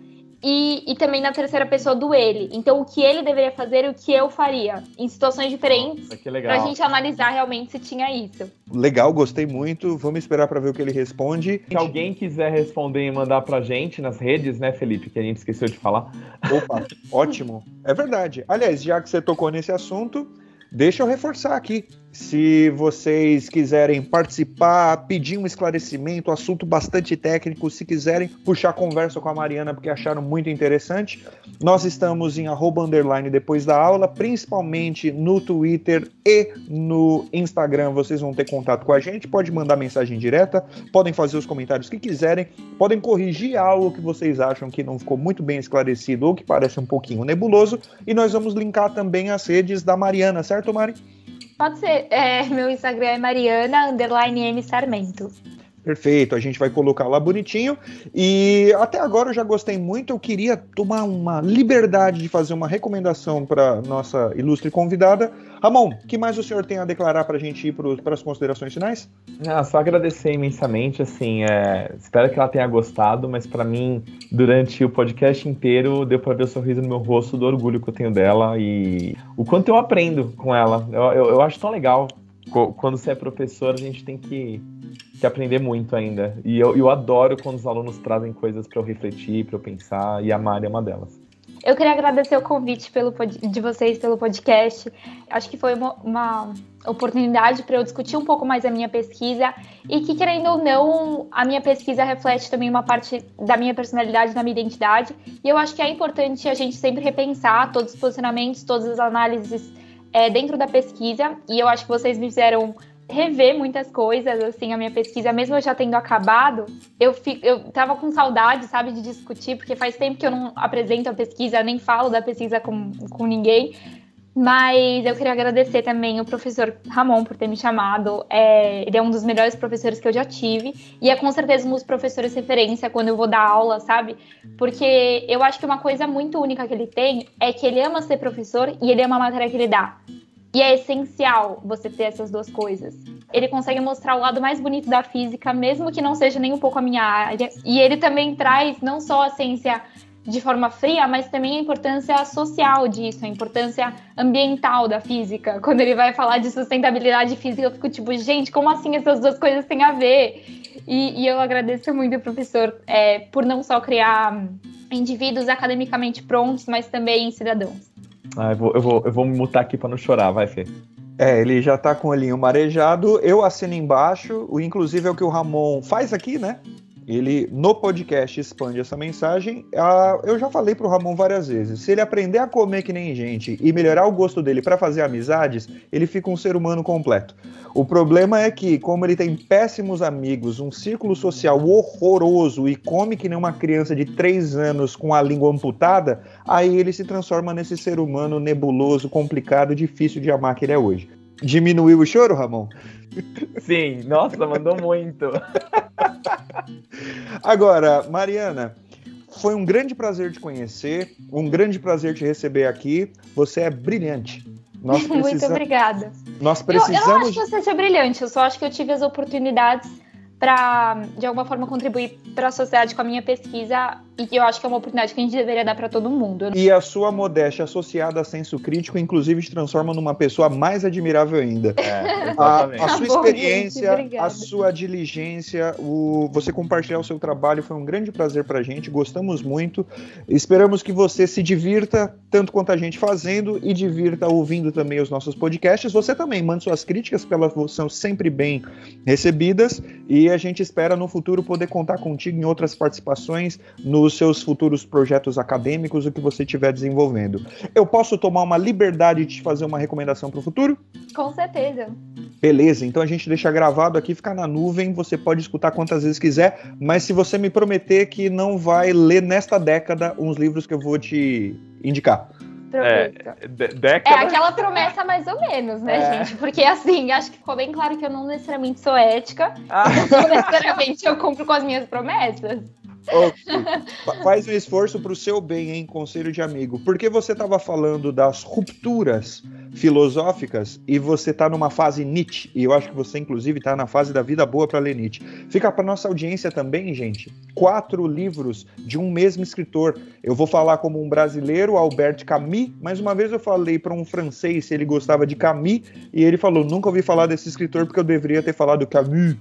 e, e também na terceira pessoa do ele. Então o que ele deveria fazer e o que eu faria em situações diferentes para a gente analisar realmente se tinha isso. Legal, gostei muito. Vamos esperar para ver o que ele responde. Se alguém quiser responder e mandar pra gente nas redes, né, Felipe, que a gente esqueceu de falar. Opa, ótimo. É verdade. Aliás, já que você tocou nesse assunto, deixa eu reforçar aqui. Se vocês quiserem participar, pedir um esclarecimento, assunto bastante técnico, se quiserem puxar conversa com a Mariana porque acharam muito interessante, nós estamos em arroba depois da aula, principalmente no Twitter e no Instagram. Vocês vão ter contato com a gente, pode mandar mensagem direta, podem fazer os comentários que quiserem, podem corrigir algo que vocês acham que não ficou muito bem esclarecido ou que parece um pouquinho nebuloso, e nós vamos linkar também as redes da Mariana, certo, Mari? Pode ser. É, meu Instagram é Mariana underline M Sarmento. Perfeito, a gente vai colocar lá bonitinho. E até agora eu já gostei muito. Eu queria tomar uma liberdade de fazer uma recomendação para nossa ilustre convidada. Ramon, que mais o senhor tem a declarar para a gente ir para as considerações finais? Ah, só agradecer imensamente. Assim, é, espero que ela tenha gostado, mas para mim, durante o podcast inteiro, deu para ver o sorriso no meu rosto do orgulho que eu tenho dela e o quanto eu aprendo com ela. Eu, eu, eu acho tão legal quando você é professor, a gente tem que, que aprender muito ainda. E eu, eu adoro quando os alunos trazem coisas para eu refletir, para eu pensar, e a Mari é uma delas. Eu queria agradecer o convite pelo, de vocês pelo podcast. Acho que foi uma, uma oportunidade para eu discutir um pouco mais a minha pesquisa e que, querendo ou não, a minha pesquisa reflete também uma parte da minha personalidade, da minha identidade. E eu acho que é importante a gente sempre repensar todos os posicionamentos, todas as análises é, dentro da pesquisa. E eu acho que vocês me fizeram rever muitas coisas, assim, a minha pesquisa, mesmo eu já tendo acabado, eu, fico, eu tava com saudade, sabe, de discutir, porque faz tempo que eu não apresento a pesquisa, nem falo da pesquisa com, com ninguém, mas eu queria agradecer também o professor Ramon por ter me chamado. É, ele é um dos melhores professores que eu já tive. E é com certeza um dos professores referência quando eu vou dar aula, sabe? Porque eu acho que uma coisa muito única que ele tem é que ele ama ser professor e ele ama a matéria que ele dá. E é essencial você ter essas duas coisas. Ele consegue mostrar o lado mais bonito da física, mesmo que não seja nem um pouco a minha área. E ele também traz não só a ciência de forma fria, mas também a importância social disso, a importância ambiental da física. Quando ele vai falar de sustentabilidade física, eu fico tipo, gente, como assim essas duas coisas têm a ver? E, e eu agradeço muito, professor, é, por não só criar indivíduos academicamente prontos, mas também cidadãos. Ah, eu vou, eu vou, eu vou me mutar aqui para não chorar, vai, Fê. É, ele já tá com o olhinho marejado. Eu assino embaixo. O inclusive é o que o Ramon faz aqui, né? Ele no podcast expande essa mensagem. Ah, eu já falei pro Ramon várias vezes. Se ele aprender a comer que nem gente e melhorar o gosto dele para fazer amizades, ele fica um ser humano completo. O problema é que, como ele tem péssimos amigos, um círculo social horroroso e come que nem uma criança de 3 anos com a língua amputada, aí ele se transforma nesse ser humano nebuloso, complicado, difícil de amar que ele é hoje. Diminuiu o choro, Ramon? Sim, nossa, mandou muito. Agora, Mariana, foi um grande prazer te conhecer, um grande prazer te receber aqui. Você é brilhante. Nós Muito obrigada. Nós precisamos. Eu, eu não acho que você seja brilhante, eu só acho que eu tive as oportunidades para, de alguma forma, contribuir para a sociedade com a minha pesquisa e que eu acho que é uma oportunidade que a gente deveria dar para todo mundo. E a sua modéstia associada a senso crítico, inclusive, te transforma numa pessoa mais admirável ainda. É, a, a, sua tá experiência, gente, a sua diligência, o, você compartilhar o seu trabalho foi um grande prazer para a gente, gostamos muito. Esperamos que você se divirta tanto quanto a gente fazendo e divirta ouvindo também os nossos podcasts. Você também manda suas críticas, porque elas são sempre bem recebidas e a gente espera no futuro poder contar contigo em outras participações nos seus futuros projetos acadêmicos, o que você estiver desenvolvendo. Eu posso tomar uma liberdade de te fazer uma recomendação para o futuro? Com certeza. Beleza, então a gente deixa gravado aqui, fica na nuvem, você pode escutar quantas vezes quiser, mas se você me prometer que não vai ler nesta década uns livros que eu vou te indicar. É, década... é aquela promessa mais ou menos, né, é. gente? Porque assim, acho que ficou bem claro que eu não necessariamente sou ética, ah. não necessariamente eu cumpro com as minhas promessas. Okay. Faz um esforço para o seu bem, hein, conselho de amigo. Porque você estava falando das rupturas filosóficas e você está numa fase Nietzsche, e eu acho que você, inclusive, está na fase da vida boa para ler Nietzsche. Fica para nossa audiência também, gente, quatro livros de um mesmo escritor. Eu vou falar como um brasileiro, Albert Camus, mas uma vez eu falei para um francês se ele gostava de Camus, e ele falou: nunca ouvi falar desse escritor porque eu deveria ter falado Camus.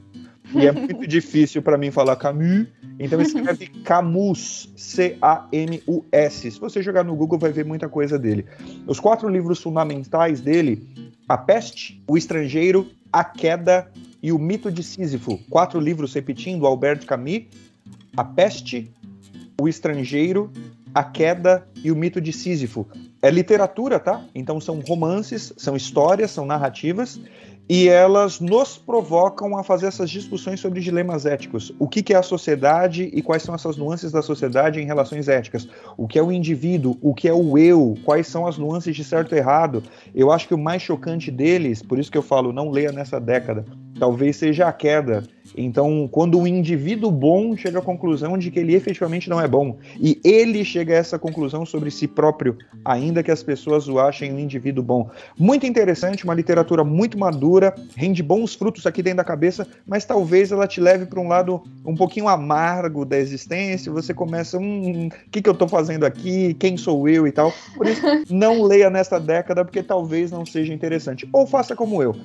E é muito difícil para mim falar Camus, então escreve Camus, C-A-M-U-S. Se você jogar no Google, vai ver muita coisa dele. Os quatro livros fundamentais dele: A Peste, O Estrangeiro, A Queda e O Mito de Sísifo. Quatro livros repetindo, Albert Camus: A Peste, O Estrangeiro, A Queda e O Mito de Sísifo. É literatura, tá? Então são romances, são histórias, são narrativas e elas nos provocam a fazer essas discussões sobre dilemas éticos. O que, que, é a sociedade e quais são essas nuances da sociedade em relações éticas? O que é o indivíduo? O que é o eu? Quais são as nuances de certo e errado? Eu acho que o mais chocante deles, por isso que eu falo, não leia nessa década, talvez seja a queda então, quando um indivíduo bom chega à conclusão de que ele efetivamente não é bom, e ele chega a essa conclusão sobre si próprio, ainda que as pessoas o achem um indivíduo bom. Muito interessante, uma literatura muito madura, rende bons frutos aqui dentro da cabeça, mas talvez ela te leve para um lado um pouquinho amargo da existência, você começa, hum, o que, que eu estou fazendo aqui, quem sou eu e tal. Por isso, não leia nesta década, porque talvez não seja interessante. Ou faça como eu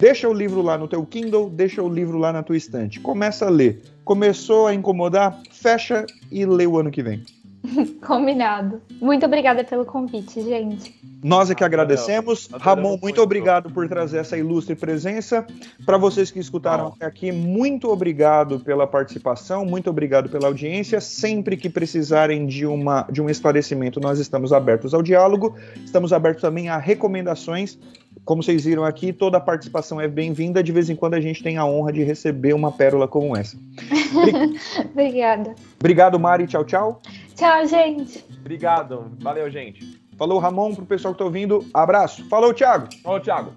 Deixa o livro lá no teu Kindle, deixa o livro lá na tua estante. Começa a ler. Começou a incomodar? Fecha e lê o ano que vem. Combinado. Muito obrigada pelo convite, gente. Nós é que agradecemos. Ramon, muito obrigado por trazer essa ilustre presença. Para vocês que escutaram até aqui, muito obrigado pela participação, muito obrigado pela audiência. Sempre que precisarem de, uma, de um esclarecimento, nós estamos abertos ao diálogo, estamos abertos também a recomendações. Como vocês viram aqui, toda a participação é bem-vinda. De vez em quando a gente tem a honra de receber uma pérola como essa. Obrigada. Obrigado, Mari. Tchau, tchau. Tchau, gente. Obrigado. Valeu, gente. Falou, Ramon, pro pessoal que tá ouvindo. Abraço. Falou, Thiago. Falou, Thiago.